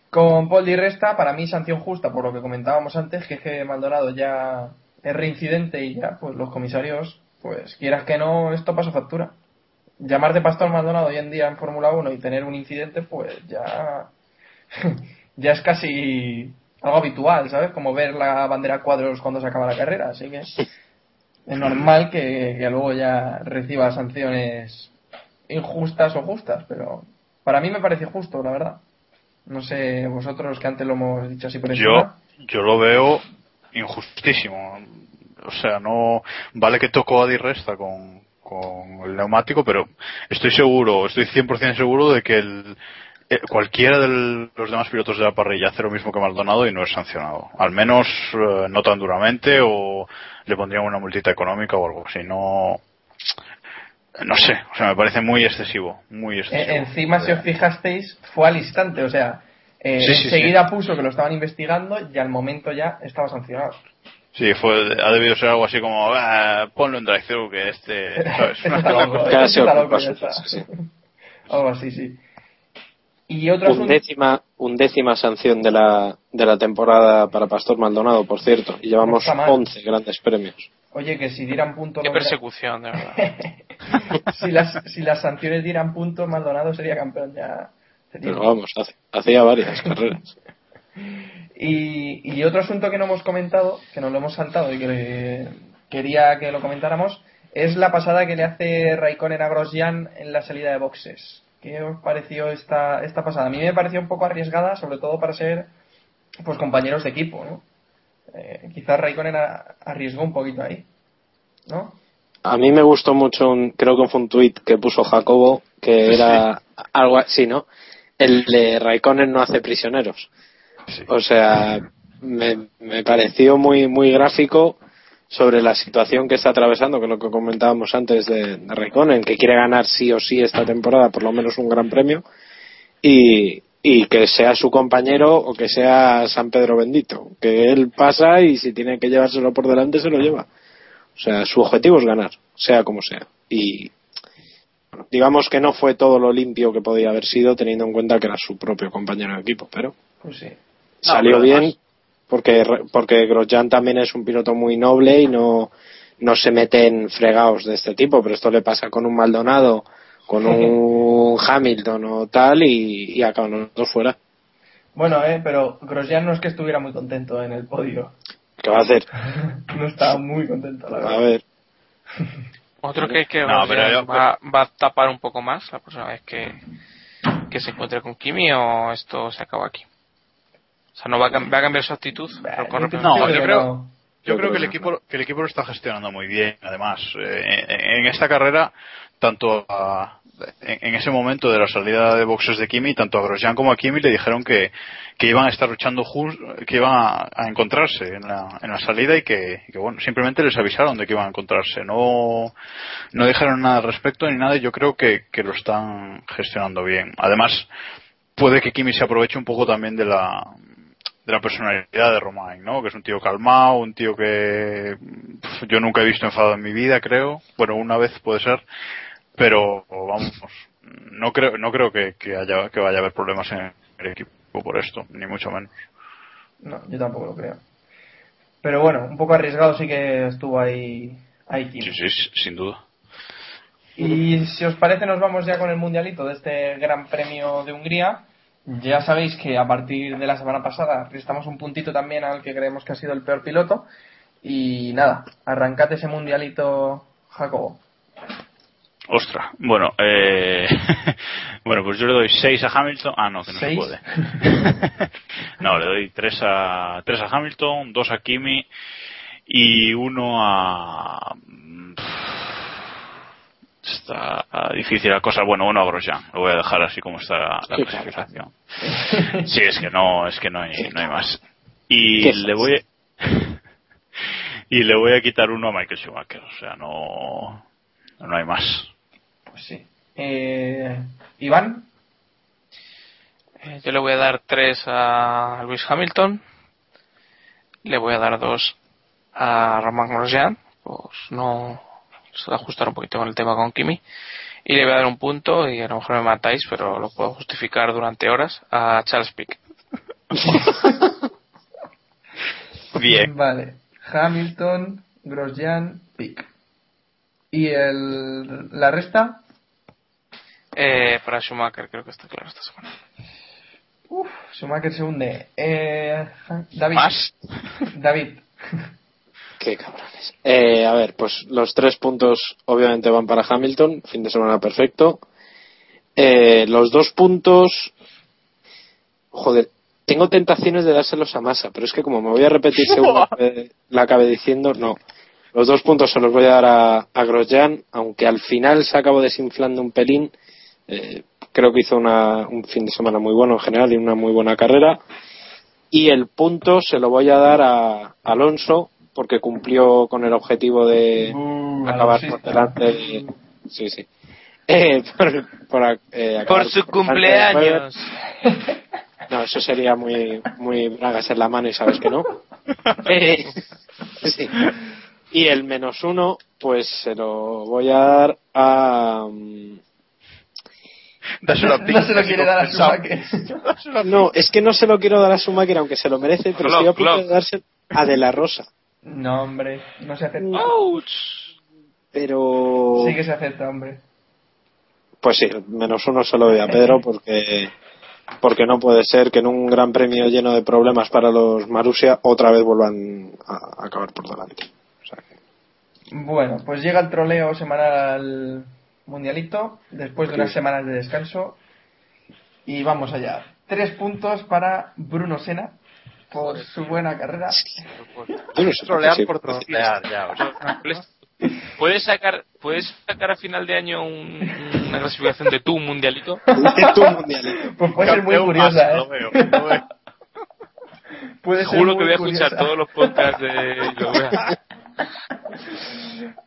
con Paul Di Resta, para mí sanción justa por lo que comentábamos antes, que es que Maldonado ya es reincidente y ya, pues los comisarios, pues quieras que no, esto pasa factura. Llamarte Pastor Maldonado hoy en día en Fórmula 1 y tener un incidente, pues ya, ya es casi algo habitual, ¿sabes? Como ver la bandera cuadros cuando se acaba la carrera, así que es normal que, que luego ya reciba sanciones injustas o justas, pero para mí me parece justo, la verdad. No sé, vosotros que antes lo hemos dicho así por yo, encima. yo lo veo injustísimo. O sea, no vale que tocó a Di Resta con, con el neumático, pero estoy seguro, estoy 100% seguro de que el, eh, cualquiera de los demás pilotos de la parrilla hace lo mismo que Maldonado y no es sancionado. Al menos eh, no tan duramente o le pondrían una multita económica o algo así. No, no sé, o sea, me parece muy excesivo, muy excesivo. Eh, encima, si os fijasteis, fue al instante, o sea, eh, Sí, sí, enseguida puso que lo estaban investigando y al momento ya estaba sancionado. Sí, fue, ha debido ser algo así como, "Ah, ponlo en drive-thru que este, ¿sabes? Está. sí. Algo así, sí. Y asunto. Undécima, undécima sanción de la, de la temporada para Pastor Maldonado, por cierto, y llevamos No está mal. 11 grandes premios. Oye, que si dieran puntos. Qué persecución, de verdad. si, las, si las sanciones dieran puntos, Maldonado sería campeón ya. sería- Pero vamos, hace- hacía varias carreras. Y, y otro asunto que no hemos comentado, que nos lo hemos saltado y que quería que lo comentáramos, es la pasada que le hace Raikkonen a Grosjean en la salida de boxes. ¿Qué os pareció esta, esta pasada? A mí me pareció un poco arriesgada, sobre todo para ser pues compañeros de equipo, ¿no? Eh, quizás Raikkonen a- arriesgó un poquito ahí, ¿no? A mí me gustó mucho, un, creo que fue un tuit que puso Jacobo, que era algo así, ¿no? El de Raikkonen no hace prisioneros. O sea, me, me pareció muy, muy gráfico sobre la situación que está atravesando, que es lo que comentábamos antes de, de Raikkonen, que quiere ganar sí o sí esta temporada, por lo menos un gran premio, y, y que sea su compañero o que sea San Pedro Bendito, que él pasa y si tiene que llevárselo por delante se lo lleva. O sea, su objetivo es ganar, sea como sea. Y bueno, digamos que no fue todo lo limpio que podía haber sido, teniendo en cuenta que era su propio compañero de equipo, pero Pues sí. Salió bien además- porque porque Grosjean también es un piloto muy noble y no no se mete en fregados de este tipo, pero esto le pasa con un Maldonado, con un Hamilton o tal y, y acaban los dos fuera. Bueno, eh, pero Grosjean no es que estuviera muy contento en el podio. ¿Qué va a hacer? No estaba muy contento, la verdad. A ver, Otro que, que No, pero Grosjean yo- va, va a tapar un poco más la próxima vez que, que se encuentre con Kimi o esto se acaba aquí. O sea, no va a, va a cambiar su actitud. con No, yo creo, yo Yo creo creo que el equipo, que el equipo lo está gestionando muy bien. Además, eh, en en esta carrera, tanto a- en, en ese momento de la salida de boxes de Kimi, tanto a Grosjean como a Kimi le dijeron que, que iban a estar luchando jus- que iban a, a encontrarse en la, en la salida y que, y que, bueno, simplemente les avisaron de que iban a encontrarse. No, no dijeron nada al respecto ni nada y yo creo que, que lo están gestionando bien. Además, puede que Kimi se aproveche un poco también de la de la personalidad de Romain, ¿no? Que es un tío calmado, un tío que yo nunca he visto enfadado en mi vida, creo. Bueno, una vez puede ser, pero vamos, no creo no creo que, que haya que vaya a haber problemas en el equipo por esto, ni mucho menos. No, yo tampoco lo creo. Pero bueno, un poco arriesgado sí que estuvo ahí, ahí sí, sí, sin duda. Y si os parece, nos vamos ya con el mundialito de este Gran Premio de Hungría. Ya sabéis que a partir de la semana pasada prestamos un puntito también al que creemos que ha sido el peor piloto. Y nada, arrancate ese mundialito, Jacobo. Ostra, bueno, eh, bueno, pues yo le doy 6 a Hamilton. Ah, no, que no ¿Seis? se puede. no, le doy 3 a, 3 a Hamilton, 2 a Kimi y 1 a. Está difícil la cosa. Bueno, uno a Grosjean. Lo voy a dejar así como está la Sí, clasificación. Sí, es que no, es que no hay, no hay más. Y ¿Qué le voy y le voy a quitar uno a Michael Schumacher. O sea, no, no hay más. Pues sí. Eh, Iván, Eh, Yo le voy a dar 3 a Luis Hamilton. Le voy a dar 2 a Romain Grosjean. Pues no ajustar un poquito con el tema con Kimi. Y le voy a dar un punto, y a lo mejor me matáis, pero lo puedo justificar durante horas, a Charles Pick. Bien. Vale. Hamilton, Grosjean, Pick. ¿Y el, la resta? Eh, para Schumacher creo que está claro esta semana. Uf, Schumacher se hunde. Eh, David. ¿Más? David. Qué cabrones. Eh, a ver, pues los tres puntos obviamente van para Hamilton, fin de semana perfecto. Eh, los dos puntos, joder, tengo tentaciones de dárselos a Massa, pero es que como me voy a repetir según la acabé- acabé diciendo, no. Los dos puntos se los voy a dar a, a Grosjean, aunque al final se acabó desinflando un pelín. Eh, creo que hizo una- un fin de semana muy bueno en general y una muy buena carrera. Y el punto se lo voy a dar a Alonso, porque cumplió con el objetivo de Uh, acabar por delante de... Sí, sí. Eh, por, por, eh, Por su por cumpleaños. No, eso sería muy, muy bragas en la mano y sabes que no. Eh, sí. Y el menos uno, pues se lo voy a dar a... mm, Dáselo a No Pick, se lo quiere dar a. Schumacher. No, es que no se lo quiero dar a Schumacher, aunque se lo merece, pero estoy a punto de darse a De La Rosa. No, hombre, no se acepta. Ouch. Pero... Sí que se acepta, hombre. Pues sí, menos uno se lo doy a Pedro porque porque no puede ser que en un gran premio lleno de problemas para los Marussia otra vez vuelvan a, a acabar por delante. O sea que- Bueno, pues llega el troleo semanal al mundialito, después de unas semanas de descanso. Y vamos allá. Tres puntos para Bruno Sena por su buena carrera. Trolear sí, por trolear, ya. o sea, ¿Puedes sacar, ¿Puedes sacar a final de año un- una clasificación de tu mundialito? De tu mundialito. Pues puede ser muy curiosa, más, ¿eh? lo veo, lo veo. Puede ser Juro muy que voy a escuchar todos los podcasts de... lo voy a-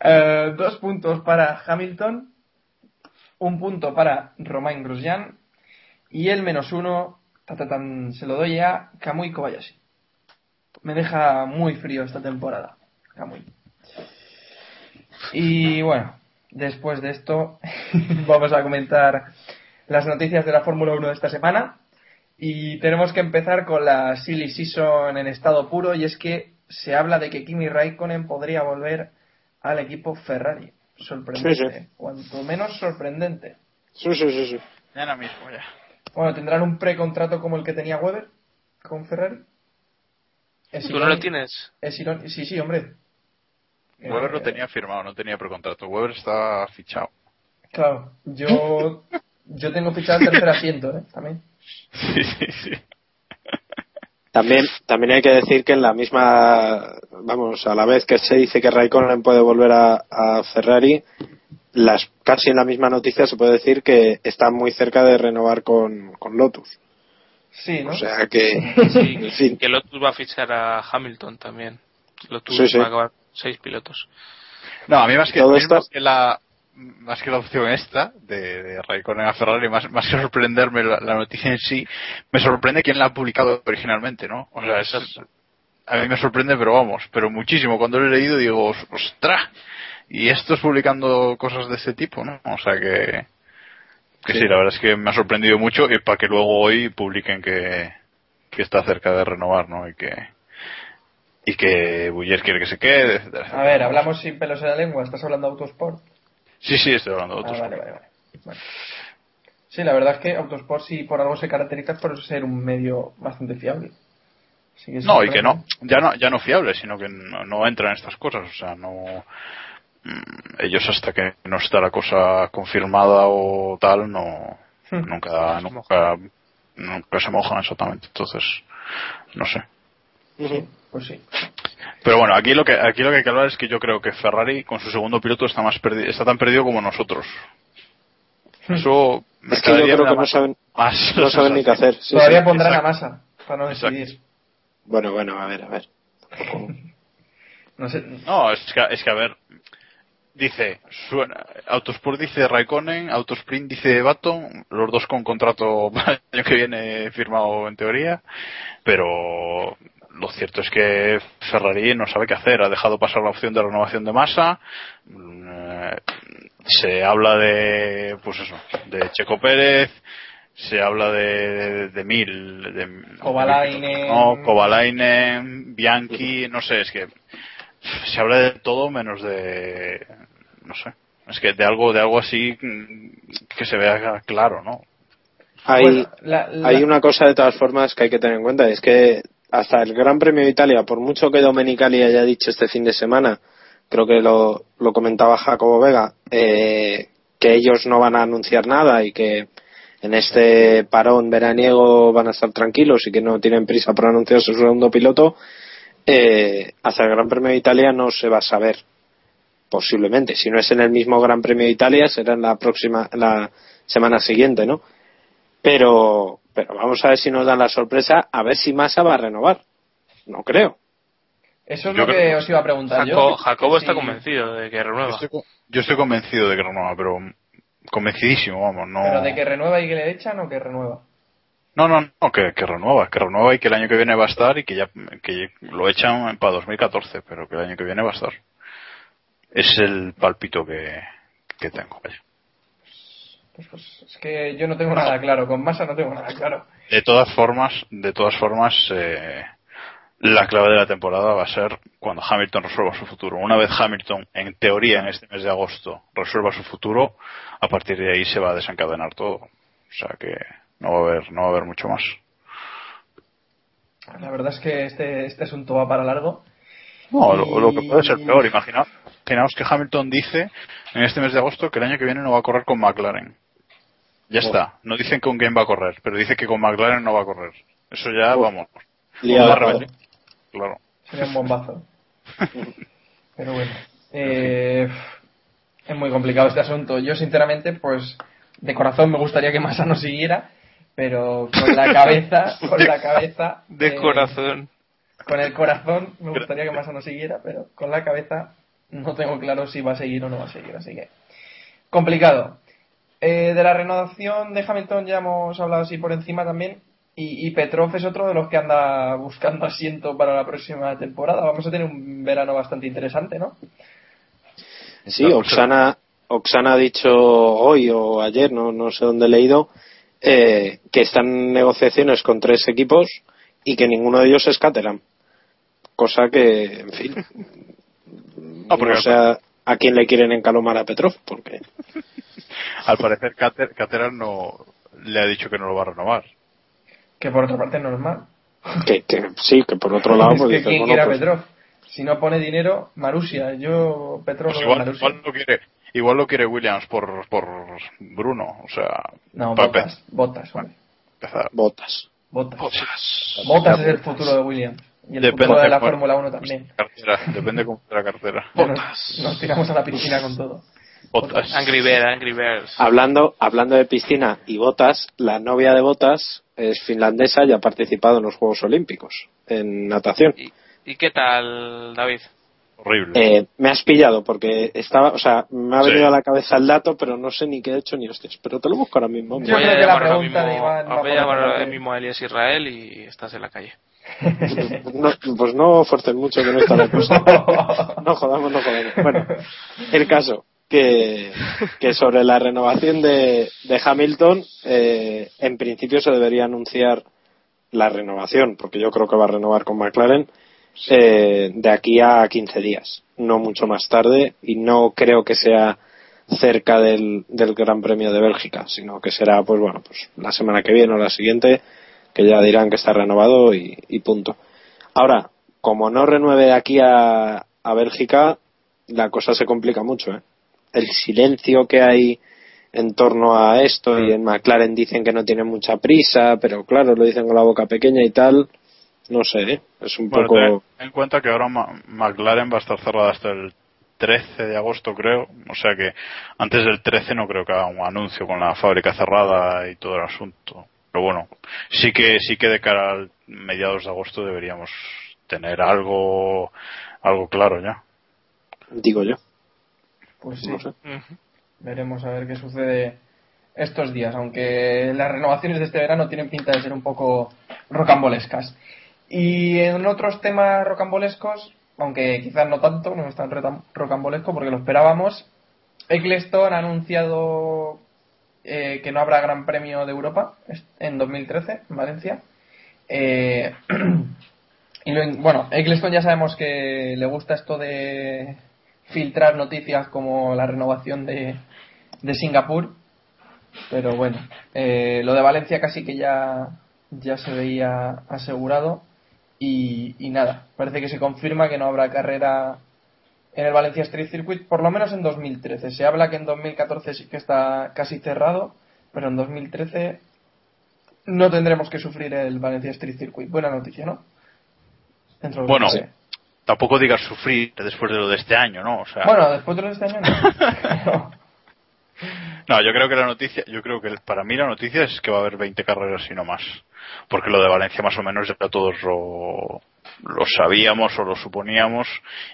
Eh, dos puntos para Hamilton, un punto para Romain Grosjean y el menos uno ta, ta, tan, se lo doy a Kamui Kobayashi. Me deja muy frío esta temporada, Kamui. Y bueno, después de esto vamos a comentar las noticias de la Fórmula 1 de esta semana y tenemos que empezar con la Silly Season en estado puro y es que se habla de que Kimi Raikkonen podría volver al equipo Ferrari. Sorprendente, Sí, sí. cuanto menos sorprendente. Sí, sí, sí, sí. Mañana mismo, ya. Bueno, ¿tendrán un precontrato como el que tenía Weber con Ferrari? Es ¿Tú no lo tienes? es Sí, sí, hombre. Weber Eh, lo tenía firmado, no tenía precontrato. Weber está fichado. Claro, yo, yo tengo fichado el tercer asiento, ¿eh? También. Sí, sí, sí. También, también hay que decir que en la misma, vamos, a la vez que se dice que Raikkonen puede volver a, a Ferrari, las, casi en la misma noticia se puede decir que está muy cerca de renovar con, con Lotus. Sí, ¿no? O sea que, Sí, en fin, que Lotus va a fichar a Hamilton también. Lotus Sí, sí. va a acabar seis pilotos. No, a mí más que, Todo esto- más que la más que la opción esta de, de Raikkonen a Ferrari, más, más que sorprenderme la, la noticia en sí, me sorprende quién la ha publicado originalmente, ¿no? O sea, es- a mí me sorprende, pero vamos, pero muchísimo. Cuando lo he leído digo, ostras, y estos publicando cosas de este tipo, ¿no? O sea que, que sí, la verdad es que me ha sorprendido mucho y para que luego hoy publiquen que, que está cerca de renovar, ¿no? Y que, y que Buller quiere que se quede. etcétera, A ver, hablamos sin pelos en la lengua. ¿Estás hablando de Autosport? Sí, sí, estoy hablando de Ah, otros. vale, vale, vale. Bueno. Sí, la verdad es que Autosport sí por algo se caracteriza por ser un medio bastante fiable. No, y que no, ya no, ya no fiable, sino que no, no entran en estas cosas, o sea, no, ellos hasta que no está la cosa confirmada o tal, no, Hmm. nunca, nunca, nunca se mojan exactamente, entonces, no sé. Pues sí. Pero bueno, aquí lo que, aquí lo que hay que hablar es que yo creo que Ferrari con su segundo piloto está más perdido, está tan perdido como nosotros. Eso me es que yo creo que no saben, más no saben ni qué hacer. Sí, Todavía sí. pondrán exacto. a masa para no Exacto. decidir. Bueno, bueno, a ver, a ver. No sé. No, es que, es que a ver, dice, suena, Autosport dice Raikkonen, Autosprint dice Baton, los dos con contrato para el año que viene firmado en teoría, pero lo cierto es que Ferrari no sabe qué hacer, ha dejado pasar la opción de renovación de masa, mm, eh, se habla de, pues eso, de Checo Pérez, se habla de, de, de Mil, de, Kovalainen. no, Kovalainen, Bianchi, no sé, es que se habla de todo menos de no sé es que de algo de algo así que se vea claro no Hay, Bueno, la- la- hay una cosa de todas formas que hay que tener en cuenta, es que hasta el Gran Premio de Italia, por mucho que Domenicali haya dicho este fin de semana, creo que lo, lo comentaba Jacobo Vega, eh, que ellos no van a anunciar nada y que en este parón veraniego van a estar tranquilos y que no tienen prisa por anunciar su segundo piloto, eh, hasta el Gran Premio de Italia no se va a saber posiblemente. Si no es en el mismo Gran Premio de Italia, será en la próxima, la semana siguiente, ¿no? Pero, pero vamos a ver si nos dan la sorpresa, a ver si Massa va a renovar. No creo. Eso es Yo lo que os iba a preguntar Jaco- yo. Jacobo está convencido de que yo renueva. estoy, yo estoy convencido de que renueva pero convencidísimo vamos no Pero de que renueva y que le echan o que renueva. No no no que, que renueva que renueva y que el año que viene va a estar y que ya que lo echan para 2014 pero que el año que viene va a estar es el palpito que, que tengo vaya. Pues, pues, es que yo no tengo nada claro. Con masa no tengo nada claro. De todas formas, de todas formas, eh, la clave de la temporada va a ser cuando Hamilton resuelva su futuro. Una vez Hamilton, en teoría, en este mes de agosto, resuelva su futuro, a partir de ahí se va a desencadenar todo. O sea que no va a haber, no va a haber mucho más. La verdad es que este, este asunto va para largo. No, lo, lo que puede ser peor, imaginaos, imaginaos que Hamilton dice en este mes de agosto que el año que viene no va a correr con McLaren. Ya Oh. está. No dicen con quién va a correr, pero dice que con McLaren no va a correr. Eso ya, Oh. vamos. Liado, claro. Claro. Sería un bombazo. Pero bueno. eh, es muy complicado este asunto. Yo, sinceramente, pues de corazón me gustaría que Massa no siguiera. Pero con la cabeza, con la cabeza. De eh, corazón. Con el corazón me gustaría que Massa no siguiera, pero con la cabeza no tengo claro si va a seguir o no va a seguir. Así que complicado. Eh, de la renovación de Hamilton ya hemos hablado así por encima también. Y, y Petrov es otro de los que anda buscando asiento para la próxima temporada. Vamos a tener un verano bastante interesante, ¿no? Sí, Oksana, Oksana ha dicho hoy o ayer, no, no sé dónde he leído, eh, que están en negociaciones con tres equipos y que ninguno de ellos es Caterham. Cosa que, en fin, No, porque- no sé a, a quién le quieren encalomar a Petrov, porque Al parecer, Cater, Caterham no le ha dicho que no lo va a renovar. Que por otra parte es normal. que, que sí, que por otro lado, es pues que dices, ¿quién bueno, quiere a pues, Petrov? Si no pone dinero, Marusia. Yo, Petrov Pues igual, Marusia. igual lo quiere, igual lo quiere Williams por, por Bruno, o sea, No, botas, botas, hombre. empezar. botas. Botas. Botas. Botas es el futuro de Williams. Y el Depende futuro de la Fórmula 1 también. Cartera, depende cómo la cartera. Ya Nos, nos tiramos a la piscina con todo. Botas. Angry Bird, Angry Birds. Hablando, hablando de piscina y botas, la novia de botas es finlandesa y ha participado en los Juegos Olímpicos en natación. ¿Y qué tal, David? Horrible. Eh, me has pillado porque estaba, o sea, me ha Sí. venido a la cabeza el dato, pero no sé ni qué he hecho ni hostias. Pero te lo busco ahora mismo. Yo Voy a llamar ahora mismo, voy a por llamar la ahora parte. mismo a Elias Israel y estás en la calle. No, pues no fuercen mucho que no está la cosa. No jodamos, no jodamos. Bueno, el caso que, que sobre la renovación de, de Hamilton, eh, en principio se debería anunciar la renovación, porque yo creo que va a renovar con McLaren eh, de aquí a 15 días, no mucho más tarde, y no creo que sea cerca del, del Gran Premio de Bélgica, sino que será, pues bueno, pues la semana que viene o la siguiente, que ya dirán que está renovado y, y punto. Ahora, como no renueve de aquí a, a Bélgica, la cosa se complica mucho, ¿eh? El silencio que hay en torno a esto y en McLaren dicen que no tienen mucha prisa, pero claro, lo dicen con la boca pequeña y tal. No sé, ¿eh? es un Bueno, poco. ten en cuenta que ahora Ma- McLaren va a estar cerrada hasta el 13 de agosto, creo. O sea que antes del 13 no creo que haga un anuncio con la fábrica cerrada y todo el asunto. Pero bueno, sí que sí que de cara al mediados de agosto deberíamos tener algo algo claro ya. Digo yo. Pues sí. No sé. Veremos a ver qué sucede estos días, aunque las renovaciones de este verano tienen pinta de ser un poco rocambolescas. Y en otros temas rocambolescos, aunque quizás no tanto, no es tan rocambolesco porque lo esperábamos, Eccleston ha anunciado eh, que no habrá Gran Premio de Europa en 2013 en Valencia. Eh, y bueno, Eccleston ya sabemos que le gusta esto de filtrar noticias como la renovación de, de Singapur. Pero bueno, eh, lo de Valencia casi que ya, ya se veía asegurado. Y, y nada, parece que se confirma que no habrá carrera en el Valencia Street Circuit, por lo menos en 2013. Se habla que en 2014 sí que está casi cerrado, pero en 2013 no tendremos que sufrir el Valencia Street Circuit. Buena noticia, ¿no? Dentro de Bueno, que tampoco digas sufrir después de lo de este año, ¿no? O sea, Bueno, después de lo de este año no. No, yo creo que la noticia, yo creo que para mí la noticia es que va a haber 20 carreras y no más. Porque lo de Valencia más o menos ya todos lo, lo sabíamos o lo suponíamos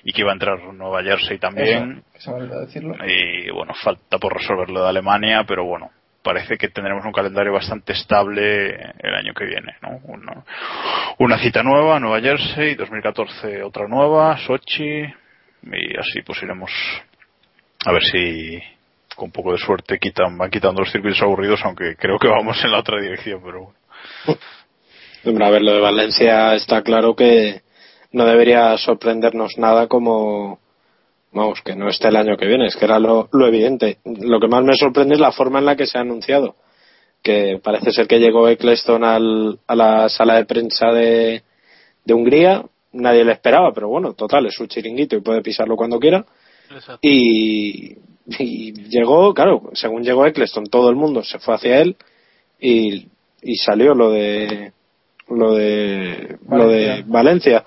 y que iba a entrar Nueva Jersey también. Eso, decirlo. Y bueno, falta por resolver lo de Alemania, pero bueno, parece que tendremos un calendario bastante estable el año que viene, ¿no? Una, una cita nueva, Nueva Jersey, 2014 otra nueva, Sochi, y así pues iremos a ver si con poco de suerte quitan, van quitando los circuitos aburridos, aunque creo que vamos en la otra dirección, pero bueno. Hombre, a ver, lo de Valencia está claro que no debería sorprendernos nada como, vamos, que no esté el año que viene, es que era lo, lo evidente. Lo que más me sorprende es la forma en la que se ha anunciado, que parece ser que llegó Eccleston al, a la sala de prensa de, de Hungría, nadie le esperaba, pero bueno, total, es su chiringuito y puede pisarlo cuando quiera. Exacto. Y, y llegó, claro, según llegó Eccleston, todo el mundo se fue hacia él y, y salió lo de lo de lo de Valencia.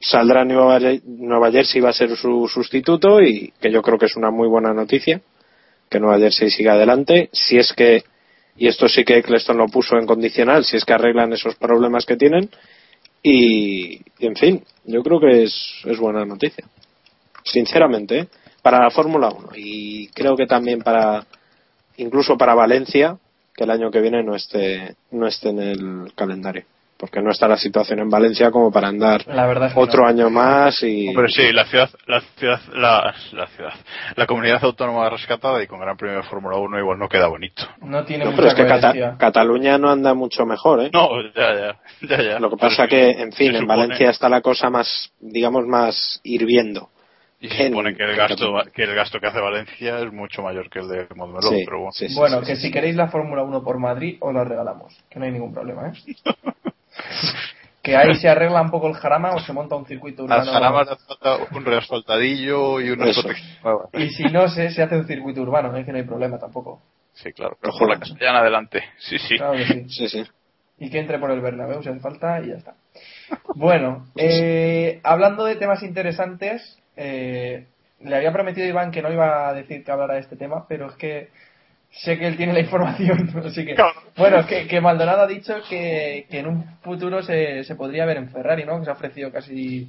Saldrá Nueva, Nueva Jersey va a ser su sustituto y que yo creo que es una muy buena noticia que Nueva Jersey siga adelante si es que y esto sí que Eccleston lo puso en condicional si es que arreglan esos problemas que tienen y, y, en fin yo creo que es, es buena noticia sinceramente ¿eh? Para la Fórmula 1 y creo que también para incluso para Valencia que el año que viene no esté no esté en el calendario porque no está la situación en Valencia como para andar La verdad es que otro no. año más y Hombre, sí, la ciudad, la ciudad, la, la ciudad, la comunidad autónoma rescatada y con Gran Premio de Fórmula 1 igual no queda bonito. No tiene No, mucha pero es que Cata-. Cataluña no anda mucho mejor ¿eh? No, ya, ya, ya, ya. lo que Pero pasa se- que en fin en supone- Valencia está la cosa más digamos más hirviendo Y se supone que el gasto, que el gasto que hace Valencia es mucho mayor que el de Montmeló, Sí, pero bueno. sí, sí, Bueno, sí, que sí, si sí. queréis la Fórmula 1 por Madrid, os la regalamos. Que no hay ningún problema, ¿eh? que ahí se arregla un poco el jarama o se monta un circuito Al urbano. Jarama le hace falta un reasfaltadillo y una. Y si no, se, se hace un circuito urbano, ¿eh? que no hay problema tampoco. Sí, claro. Pero con la castellana adelante. Sí, sí. Claro que sí. Sí, sí. y que entre por el Bernabéu si hace falta y ya está. Bueno, eh, hablando de temas interesantes, eh, le había prometido a Iván que no iba a decir que hablara de este tema, pero es que sé que él tiene la información, así que... Bueno, es que, que Maldonado ha dicho que, que en un futuro se, se podría ver en Ferrari, ¿no? Que se ha ofrecido casi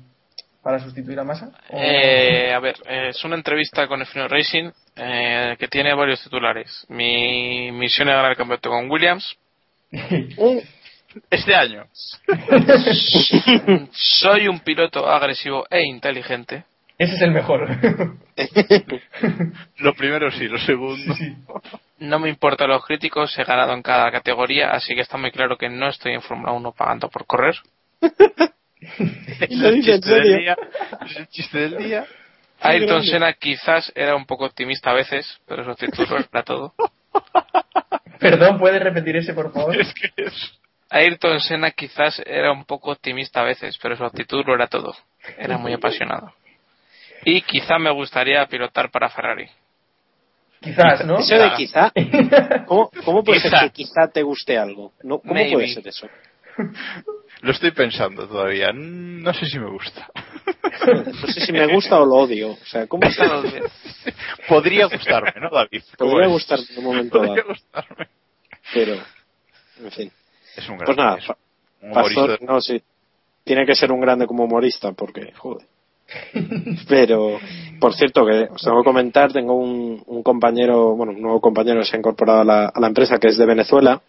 para sustituir a Massa. ¿O- Eh, a ver, es una entrevista con F1 Racing eh, que tiene varios titulares. Mi misión es ganar el campeonato con Williams. Este año. Soy un piloto agresivo e inteligente. Ese es el mejor. Lo primero sí, lo segundo. No me importan los críticos, he ganado en cada categoría, así que está muy claro que no estoy en Fórmula 1 pagando por correr. Lo dice en chiste del serio. día. Es el chiste del día. Ayrton. Senna quizás era un poco optimista a veces, pero su actitud lo era todo. Perdón, ¿puedes repetir ese, por favor? Es que es. Ayrton Senna quizás era un poco optimista a veces, pero su actitud lo era todo. Era muy apasionado. Y quizá me gustaría pilotar para Ferrari. Quizás, ¿no? Eso de quizá. ¿Cómo, cómo puede Quizá. ser que quizá te guste algo? No, ¿Cómo Maybe. puede ser eso? Lo estoy pensando todavía. No sé si me gusta. No sé si me gusta o lo odio. O sea, ¿cómo. Podría gustarme, ¿no, David? ¿Cómo podría es? gustarme en un momento Podría dado? gustarme. Pero, en fin. Es un gran Pues nada, Pastor, no, sí. Tiene que ser un grande como humorista, porque, joder. Pero, por cierto, que os tengo que comentar, tengo un, un compañero, bueno, un nuevo compañero que se ha incorporado a la, a la empresa, que es de Venezuela,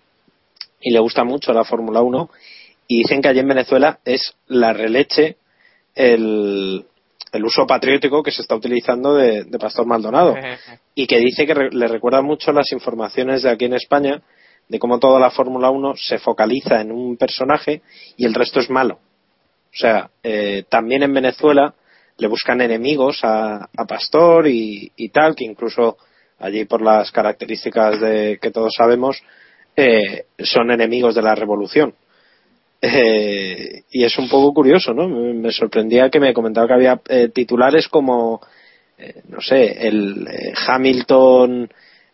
y le gusta mucho la Fórmula 1, y dicen que allí en Venezuela es la releche el, el uso patriótico que se está utilizando de, de Pastor Maldonado y que dice que re- le recuerda mucho las informaciones de aquí en España de cómo toda la Fórmula 1 se focaliza en un personaje y el resto es malo. O sea, eh, también en Venezuela le buscan enemigos a, a Pastor y, y tal, que incluso allí por las características de que todos sabemos eh, son enemigos de la revolución. Eh, y es un poco curioso, ¿no? Me, me sorprendía que me comentaba que había eh, titulares como, eh, no sé, el eh, Hamilton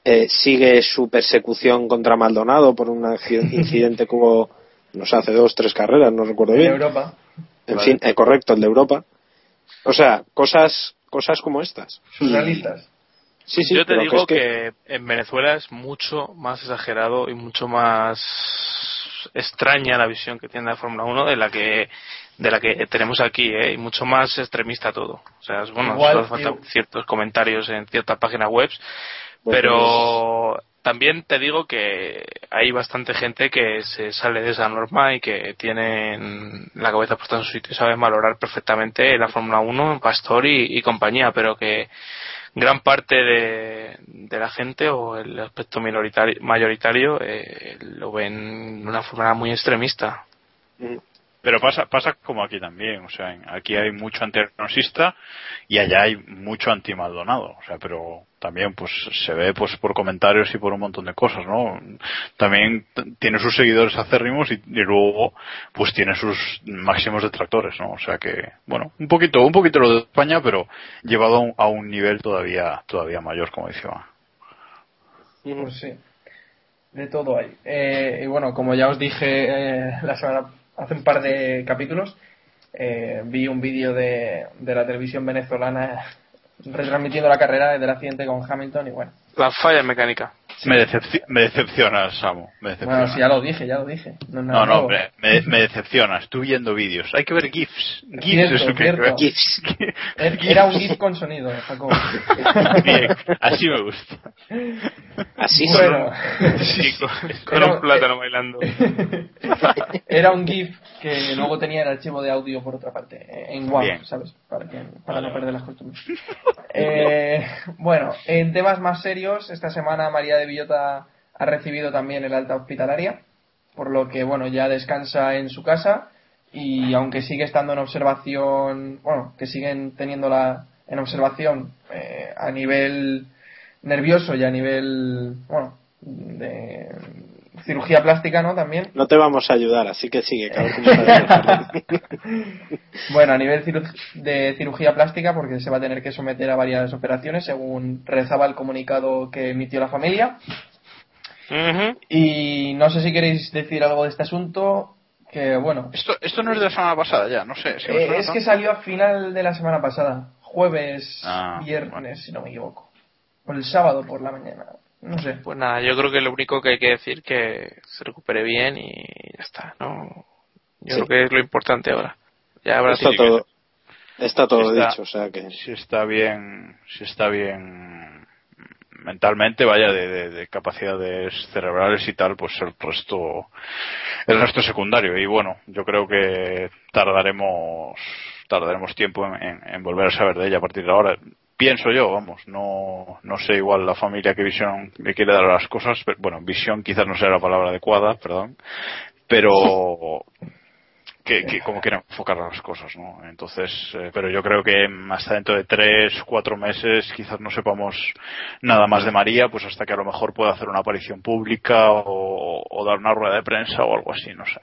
eh, sigue su persecución contra Maldonado por un incidente que hubo, no sé, hace dos, tres carreras, no recuerdo En bien. Europa. En fin, eh, correcto, el de Europa. O sea, cosas, cosas como estas. Surrealistas. Sí, sí, Yo te digo es que- que... en Venezuela es mucho más exagerado y mucho más extraña la visión que tiene la Fórmula 1 de la que de la que tenemos aquí, ¿eh? y mucho más extremista todo. O sea, es, bueno, Igual, solo hace falta eh, ciertos comentarios en ciertas páginas web, Pues, pero también te digo que hay bastante gente que se sale de esa norma y que tienen la cabeza puesta en su sitio y saben valorar perfectamente la Fórmula 1, Pastor y, compañía, pero que gran parte de, la gente o el aspecto minoritario, mayoritario eh, lo ven de una forma muy extremista. Pero pasa, pasa como aquí también, o sea, aquí hay mucho antirenosista y allá hay mucho anti-Maldonado, o sea, pero también pues se ve pues por comentarios y por un montón de cosas, ¿no? También tiene sus seguidores acérrimos y, luego pues tiene sus máximos detractores, ¿no? O sea que, bueno, un poquito, un poquito lo de España, pero llevado a un, nivel todavía, todavía mayor, como decía. Pues. De todo hay. Eh, y bueno, como ya os dije eh, la semana, hace un par de capítulos, eh, vi un vídeo de, de la televisión venezolana retransmitiendo la carrera del accidente con Hamilton y bueno. La falla mecánica. Me, decepci- me decepcionas, Samu, me decepcionas. Bueno, sí, ya lo dije, ya lo dije. No, No, no, hombre, me, me decepcionas. Tú viendo vídeos. Hay que ver GIFs. GIFs Cierto, es lo que hay que cierto. ver. GIFs. Er- Era un GIF con sonido, Jacobo. Bien, así me gusta. Así Bueno. Sí, con, con Era- un plátano bailando. Era un GIF que luego tenía el archivo de audio por otra parte, en WAV, Bien. ¿sabes? Para, que, para Vale, no perder las costumbres. Eh, bueno, en temas más serios, esta semana María de Villota ha recibido también el alta hospitalaria, por lo que, bueno, ya descansa en su casa y aunque sigue estando en observación, bueno, que siguen teniéndola en observación eh, a nivel nervioso y a nivel, bueno, de cirugía plástica, ¿no? También. No te vamos a ayudar, así que sigue. Bueno, a nivel de cirugía plástica, porque se va a tener que someter a varias operaciones, según rezaba el comunicado que emitió la familia. Y no sé si queréis decir algo de este asunto. Que bueno. Esto, esto no es de la semana pasada ya, no sé. si Eh, es que salió a final de la semana pasada. Jueves, Ah, viernes, si no me equivoco. O el sábado por la mañana. No sé. Pues nada, yo creo que lo único que hay que decir que se recupere bien y ya está, ¿no? Yo Sí. creo que es lo importante ahora. Ya habrá Está todo, está todo Está- dicho, o sea que. Si está bien, si está bien mentalmente, vaya, de, de- de capacidades cerebrales y tal, pues el resto, el resto es secundario. Y bueno, yo creo que tardaremos, tardaremos tiempo en, en- en volver a saber de ella a partir de ahora. Pienso yo, vamos, no, no sé igual la familia que visión le quiere dar a las cosas, pero, bueno, visión quizás no sea la palabra adecuada, perdón, pero que, que como quieran enfocar las cosas, ¿no? Entonces, eh, pero yo creo que hasta dentro de tres, cuatro meses quizás no sepamos nada más de María, pues hasta que a lo mejor pueda hacer una aparición pública o, o dar una rueda de prensa o algo así, no sé.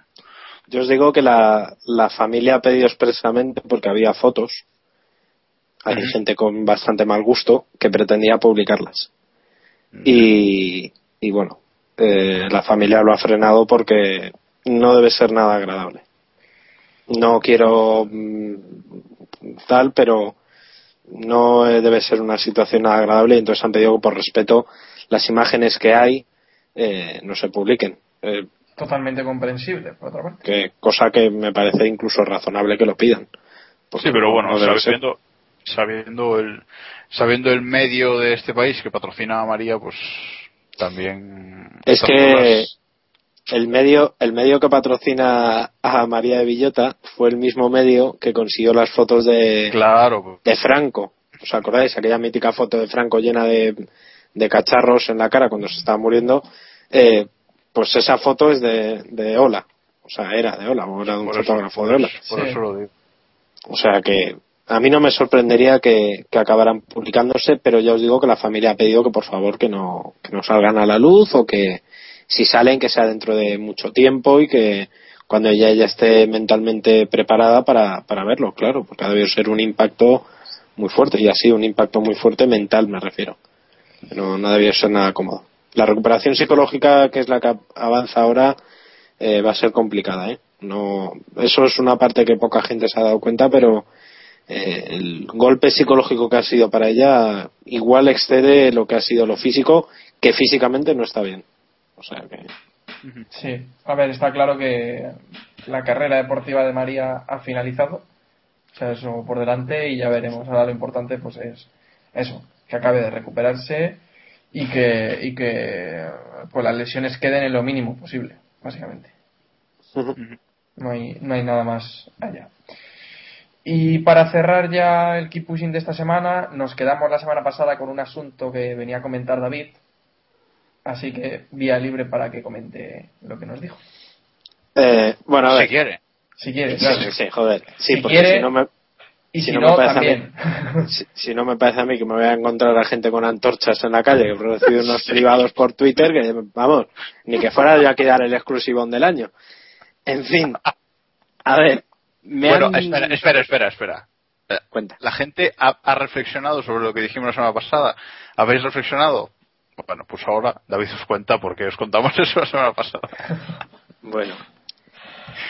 Yo os digo que la, la familia ha pedido expresamente, porque había fotos, hay gente con bastante mal gusto que pretendía publicarlas. Y, y bueno, eh, la familia lo ha frenado porque no debe ser nada agradable. No quiero mm, tal, pero no debe ser una situación nada agradable y entonces han pedido que por respeto las imágenes que hay eh, no se publiquen. Eh, Totalmente comprensible, por otra parte. que cosa que me parece incluso razonable que lo pidan. Sí, pero no- bueno, no debe ser. Sabiendo, el sabiendo el medio de este país que patrocina a María, pues también Es que el medio, el medio que patrocina a María de Villota fue el mismo medio que consiguió las fotos de, claro, de Franco. ¿Os acordáis? Aquella mítica foto de Franco llena de, de cacharros en la cara cuando se estaba muriendo. Eh, pues esa foto es de, de Ola. O sea, era de Ola, o era de un por fotógrafo de Ola. eso- por Sí. eso lo digo. O sea que a mí no me sorprendería que, acabaran publicándose, pero ya os digo que la familia ha pedido que por favor que no, que no salgan a la luz o que si salen que sea dentro de mucho tiempo y que cuando ella ya esté mentalmente preparada para, para verlo, claro, porque ha debido ser un impacto muy fuerte y así un impacto muy fuerte mental me refiero. No, no ha debido ser nada cómodo. La recuperación psicológica, que es la que avanza ahora, eh, va a ser complicada, ¿eh? No, eso es una parte que poca gente se ha dado cuenta, pero eh, el golpe psicológico que ha sido para ella igual excede lo que ha sido lo físico, que físicamente no está bien. O sea que Sí, a ver, está claro que la carrera deportiva de María ha finalizado. O sea, eso por delante y ya veremos. Ahora lo importante pues es eso, que acabe de recuperarse y que, y que pues las lesiones queden en lo mínimo posible, básicamente. No hay, no hay nada más allá. Y para cerrar ya el keep pushing de esta semana, nos quedamos la semana pasada con un asunto que venía a comentar David. Así que vía libre para que comente lo que nos dijo. Eh, bueno, a ver. Si quiere. Si quiere, claro. Sí, sí, joder. Sí, Si porque quiere, si no me, Y si, si no no, me parece a también. si, si no me parece a mí que me voy a encontrar a gente con antorchas en la calle que he recibido unos privados por Twitter que, vamos, ni que fuera yo a quedar el exclusivón del año. En fin. A ver. Me Bueno, han- espera, espera, espera, espera. Eh, Cuenta. La gente ha, ha reflexionado sobre lo que dijimos la semana pasada. ¿Habéis reflexionado? Bueno, pues ahora David os cuenta porque os contamos eso la semana pasada. Bueno.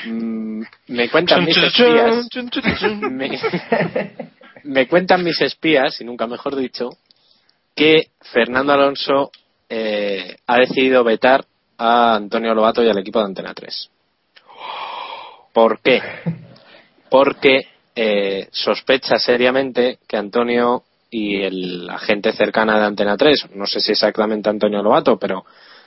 Mm, me cuentan mis espías. me, me cuentan mis espías, y nunca mejor dicho, que Fernando Alonso eh, ha decidido vetar a Antonio Lobato y al equipo de Antena 3. ¿Por qué? Porque eh, sospecha seriamente que Antonio y el, la gente cercana de Antena 3, no sé si exactamente Antonio Lobato, pero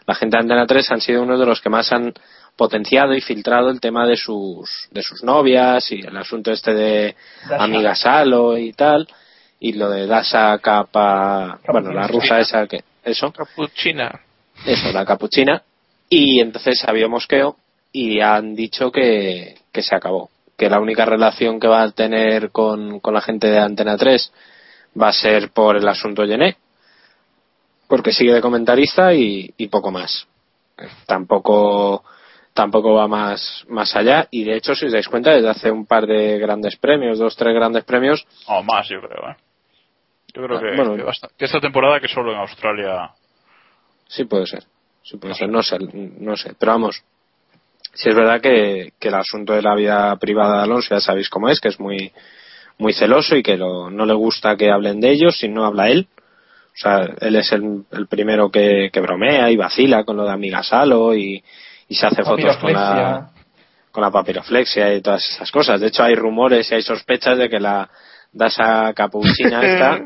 la gente de Antena 3 han sido uno de los que más han potenciado y filtrado el tema de sus, de sus novias y el asunto este de Dasha. Amiga Salo y tal, y lo de Dasha Capa, bueno, la rusa esa que, eso, Capuchina. eso, la capuchina, y entonces había mosqueo y han dicho que, que se acabó, que la única relación que va a tener con, con la gente de Antena 3 va a ser por el asunto Yené, porque sigue de comentarista y, y poco más. Tampoco tampoco va más más allá y de hecho si os dais cuenta desde hace un par de grandes premios, dos tres grandes premios, O más, yo creo, ¿eh? Yo creo Ah, que, bueno. que basta- que esta temporada que solo en Australia. sí puede ser. Sí, puede ser, no sé, no sé. Pero vamos, si es verdad que, que el asunto de la vida privada de Alonso ya sabéis cómo es, que es muy muy celoso y que lo- no le gusta que hablen de ellos si no habla él. O sea, él es el, el primero que, que bromea y vacila con lo de amiga Salo y, y se hace fotos con la, con la papiroflexia y todas esas cosas. De hecho, hay rumores y hay sospechas de que la Dasa Capuchina esta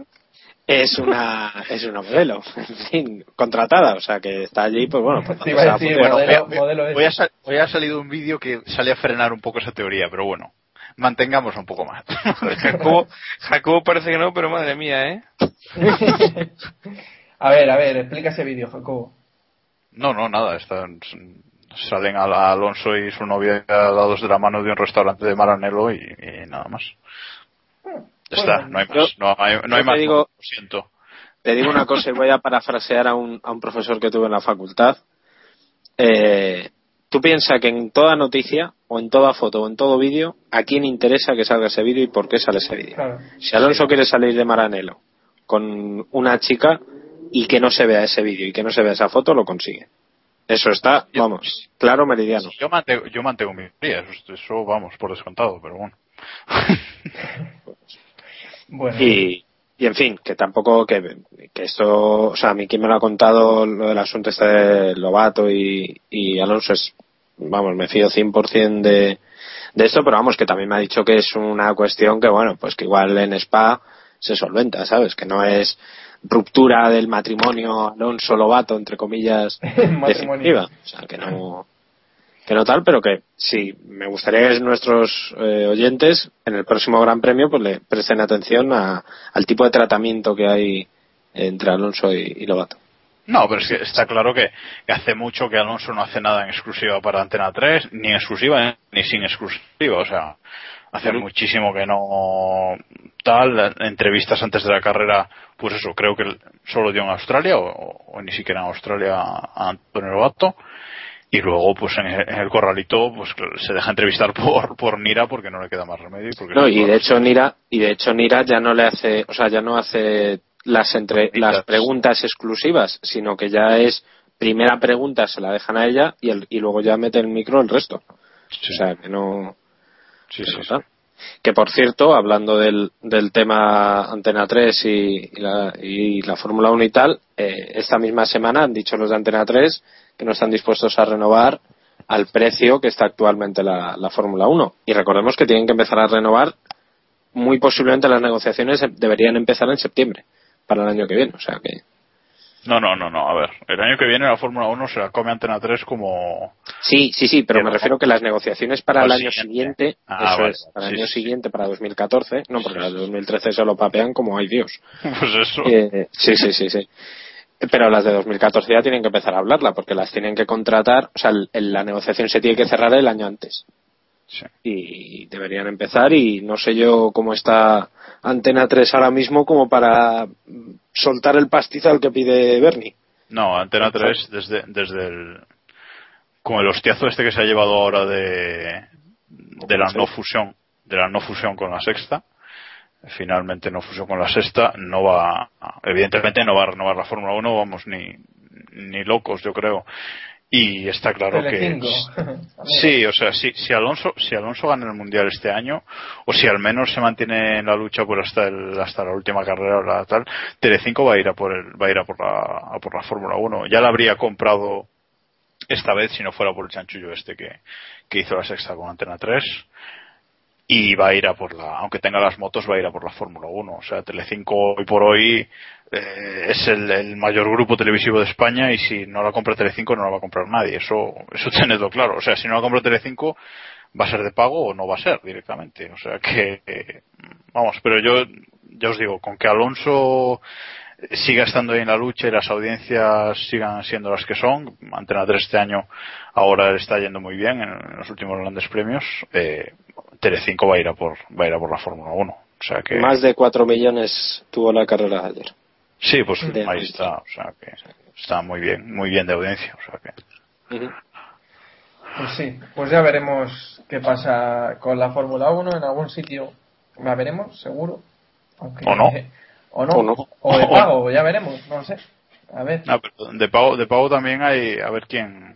es una es una modelo, en fin, contratada. O sea, que está allí, pues bueno, pues a decir, modelo- Hoy- modelo hoy, ha ese. sal- hoy ha salido un vídeo que sale a frenar un poco esa teoría, pero bueno, mantengamos un poco más. Jacobo, Jacobo parece que no, pero madre mía, ¿eh? a ver, a ver, explica ese vídeo, Jacobo. No, no, nada. Están, salen a la- Alonso y su novia dados de la mano de un restaurante de Maranello y, y nada más. Ya está, no hay más. No hay, no yo hay te más. digo- Lo siento. Te digo una cosa y voy a parafrasear a un, a un profesor que tuve en la facultad. Eh, tú piensas que en toda noticia, o en toda foto, o en todo vídeo, ¿a quién interesa que salga ese vídeo y por qué sale ese vídeo? Claro. Si Alonso quiere salir de Maranelo con una chica y que no se vea ese vídeo y que no se vea esa foto, lo consigue. Eso está, vamos, claro, meridiano. Yo mantengo, yo mantengo mi teoría, eso, eso vamos, por descontado, pero bueno. Bueno, Y, y en fin, que tampoco, que, que esto, o sea, a mí quien me lo ha contado lo del asunto este de Lobato y, y Alonso es, vamos, me fío 100% de, de esto, pero vamos, que también me ha dicho que es una cuestión que, bueno, pues que igual en Spa se solventa, ¿sabes? Que no es ruptura del matrimonio Alonso-Lobato, entre comillas, definitiva. O sea, que no, que no tal, pero que sí, me gustaría que nuestros eh, oyentes en el próximo Gran Premio pues le presten atención a- al tipo de tratamiento que hay entre Alonso y, y Lobato. No, pero es que está claro que, que hace mucho que Alonso no hace nada en exclusiva para Antena 3, ni en exclusiva eh, ni sin exclusiva. O sea, hace muchísimo que no tal. Entrevistas antes de la carrera, pues eso, creo que solo dio en Australia o, o ni siquiera en Australia a Antonio Lobato. Y luego, pues en el, en el corralito, pues se deja entrevistar por, por Nira porque no le queda más remedio. Porque No, y de hecho Nira, y de hecho Nira ya no le hace, o sea, ya no hace las entre las preguntas exclusivas, sino que ya es primera pregunta se la dejan a ella y, el- y luego ya mete el micro el resto. O sea, que no Sí, que sí, no sí. Que por cierto, hablando del, del tema Antena 3 y, y la, y la Fórmula 1 y tal, eh, esta misma semana han dicho los de Antena 3 que no están dispuestos a renovar al precio que está actualmente la, la Fórmula 1. Y recordemos que tienen que empezar a renovar, muy posiblemente las negociaciones deberían empezar en septiembre para el año que viene. O sea que. No, no, no, no. A ver, el año que viene la Fórmula 1 se la come Antena 3 como. Sí, sí, sí, pero me refiero que las negociaciones para el año siguiente. Ah, eso vale, es, para el año sí. siguiente, para 2014, no, porque las de 2013 se lo papean como hay Dios. Pues eso. Eh, sí, sí, sí, sí. Pero las de 2014 ya tienen que empezar a hablarla, porque las tienen que contratar, o sea, el- el- la negociación se tiene que cerrar el año antes. Sí. Y deberían empezar, y no sé yo cómo está Antena 3 ahora mismo como para soltar el pastizal que pide Bernie. No, Antena 3 desde, desde el. Con el hostiazo este que se ha llevado ahora de. de la no fusión. De la no fusión con la sexta. Finalmente no fusión con la sexta. No va. Evidentemente no va a renovar la Fórmula 1, vamos, ni. ni locos, yo creo. Y está claro que. Sí, o sea, si, si Alonso si Alonso gana el mundial este año o si al menos se mantiene en la lucha por hasta el, hasta la última carrera o la tal, Telecinco va a ir a por el va a ir a por la a por la Fórmula 1. Ya la habría comprado esta vez si no fuera por el chanchullo este que, que hizo la sexta con Antena 3 y va a ir a por la aunque tenga las motos va a ir a por la Fórmula 1 o sea Telecinco hoy por hoy eh, es el, el mayor grupo televisivo de España y si no la compra Telecinco no la va a comprar nadie eso eso tenedlo claro o sea si no la compra Telecinco va a ser de pago o no va a ser directamente o sea que vamos pero yo ya os digo con que Alonso siga estando ahí en la lucha y las audiencias sigan siendo las que son. Antena 3 este año ahora está yendo muy bien en, en los últimos grandes premios. Eh, Telecinco va a ir a por va a ir a por la Fórmula 1. O sea que Más de 4 millones tuvo la carrera de ayer. sí, pues de ahí audiencia. está. O sea que está muy bien, muy bien de audiencia. O sea que. Pues sí, pues ya veremos qué pasa con la Fórmula 1 en algún sitio. La veremos, seguro. Aunque- O no. O no. O no. O de pago, ya veremos, no sé. A ver. Pero de pago, de pago también hay, a ver quién.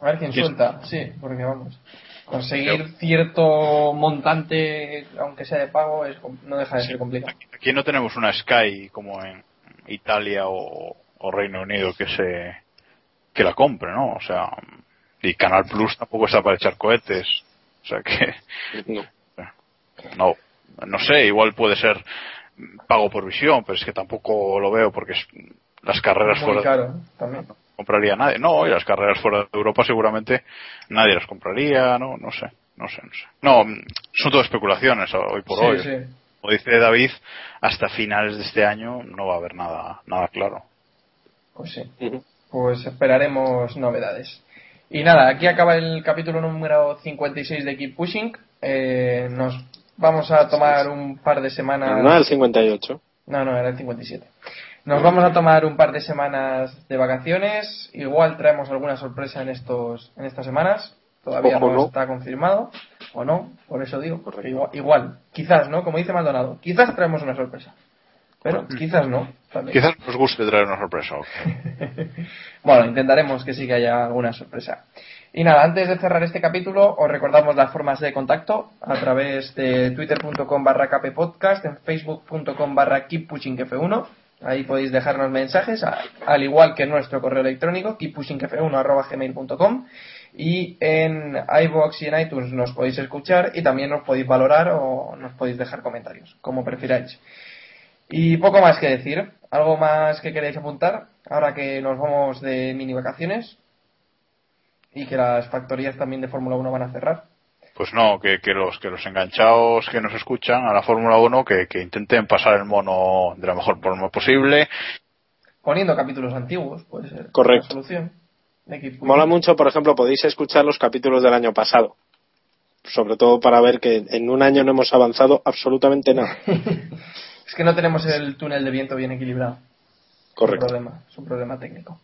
A ver quién ¿Quién? suelta, sí, porque vamos. Conseguir cierto montante, aunque sea de pago, es, com- no deja de ser complicado. Aquí no tenemos una Sky como en Italia o, o Reino Unido que se que la compre, ¿no? O sea, y Canal Plus tampoco está para echar cohetes. O sea que No. no, no sé, igual puede ser pago por visión, pero es que tampoco lo veo porque es- las carreras Muy fuera caro también. Compraría nadie. No, y las carreras fuera de Europa seguramente nadie las compraría, no, no sé, no sé, no sé. No, son todo especulaciones hoy por Sí, hoy. sí. Como dice David, hasta finales de este año no va a haber nada, nada claro. Pues sí. Pues esperaremos novedades. Y nada, aquí acaba el capítulo número 56 de Keep Pushing. Eh, nos vamos a tomar un par de semanas. No, el 58. No, no, era el 57. Nos vamos a tomar un par de semanas de vacaciones. Igual traemos alguna sorpresa en estos en estas semanas. Todavía Ojo, no, no. está confirmado. O no, por eso digo. porque Igual, igual, quizás, ¿no? Como dice Maldonado. Quizás traemos una sorpresa. Pero quizás no. también. Quizás nos guste traer una sorpresa. Bueno, intentaremos que sí que haya alguna sorpresa. Y nada, antes de cerrar este capítulo, os recordamos las formas de contacto a través de twitter.com barra kppodcast, en facebook.com barra keeppushingf1. Ahí podéis dejarnos mensajes, al igual que nuestro correo electrónico, keeppushingf1 arroba gmail.com. Y en iVoox y en iTunes nos podéis escuchar y también nos podéis valorar o nos podéis dejar comentarios, como prefiráis. Y poco más que decir. ¿Algo más que queréis apuntar? Ahora que nos vamos de mini vacaciones y que las factorías también de Fórmula 1 van a cerrar. Pues no, que, que los que los enganchados que nos escuchan a la Fórmula 1 que, que intenten pasar el mono de la mejor forma posible. Poniendo capítulos antiguos, puede ser Correcto. la solución. Mola mucho, por ejemplo, podéis escuchar los capítulos del año pasado. Sobre todo para ver que en un año no hemos avanzado absolutamente nada. Es que no tenemos el túnel de viento bien equilibrado. Correcto. Es un problema, es un problema técnico.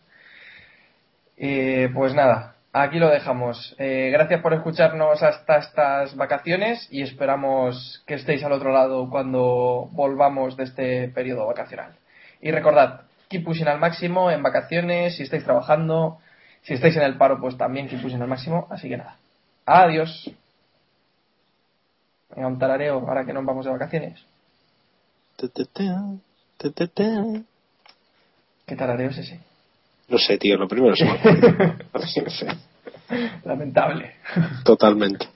Eh, pues nada, aquí lo dejamos. Eh, gracias por escucharnos hasta estas vacaciones y esperamos que estéis al otro lado cuando volvamos de este periodo vacacional. Y recordad, keep pushing al máximo en vacaciones, si estáis trabajando, si estáis en el paro, pues también keep pushing al máximo. Así que nada, adiós. Venga, un tarareo ahora que nos vamos de vacaciones. ¿Qué tarareo es ese? No sé, tío, lo primero es... Lamentable. totalmente.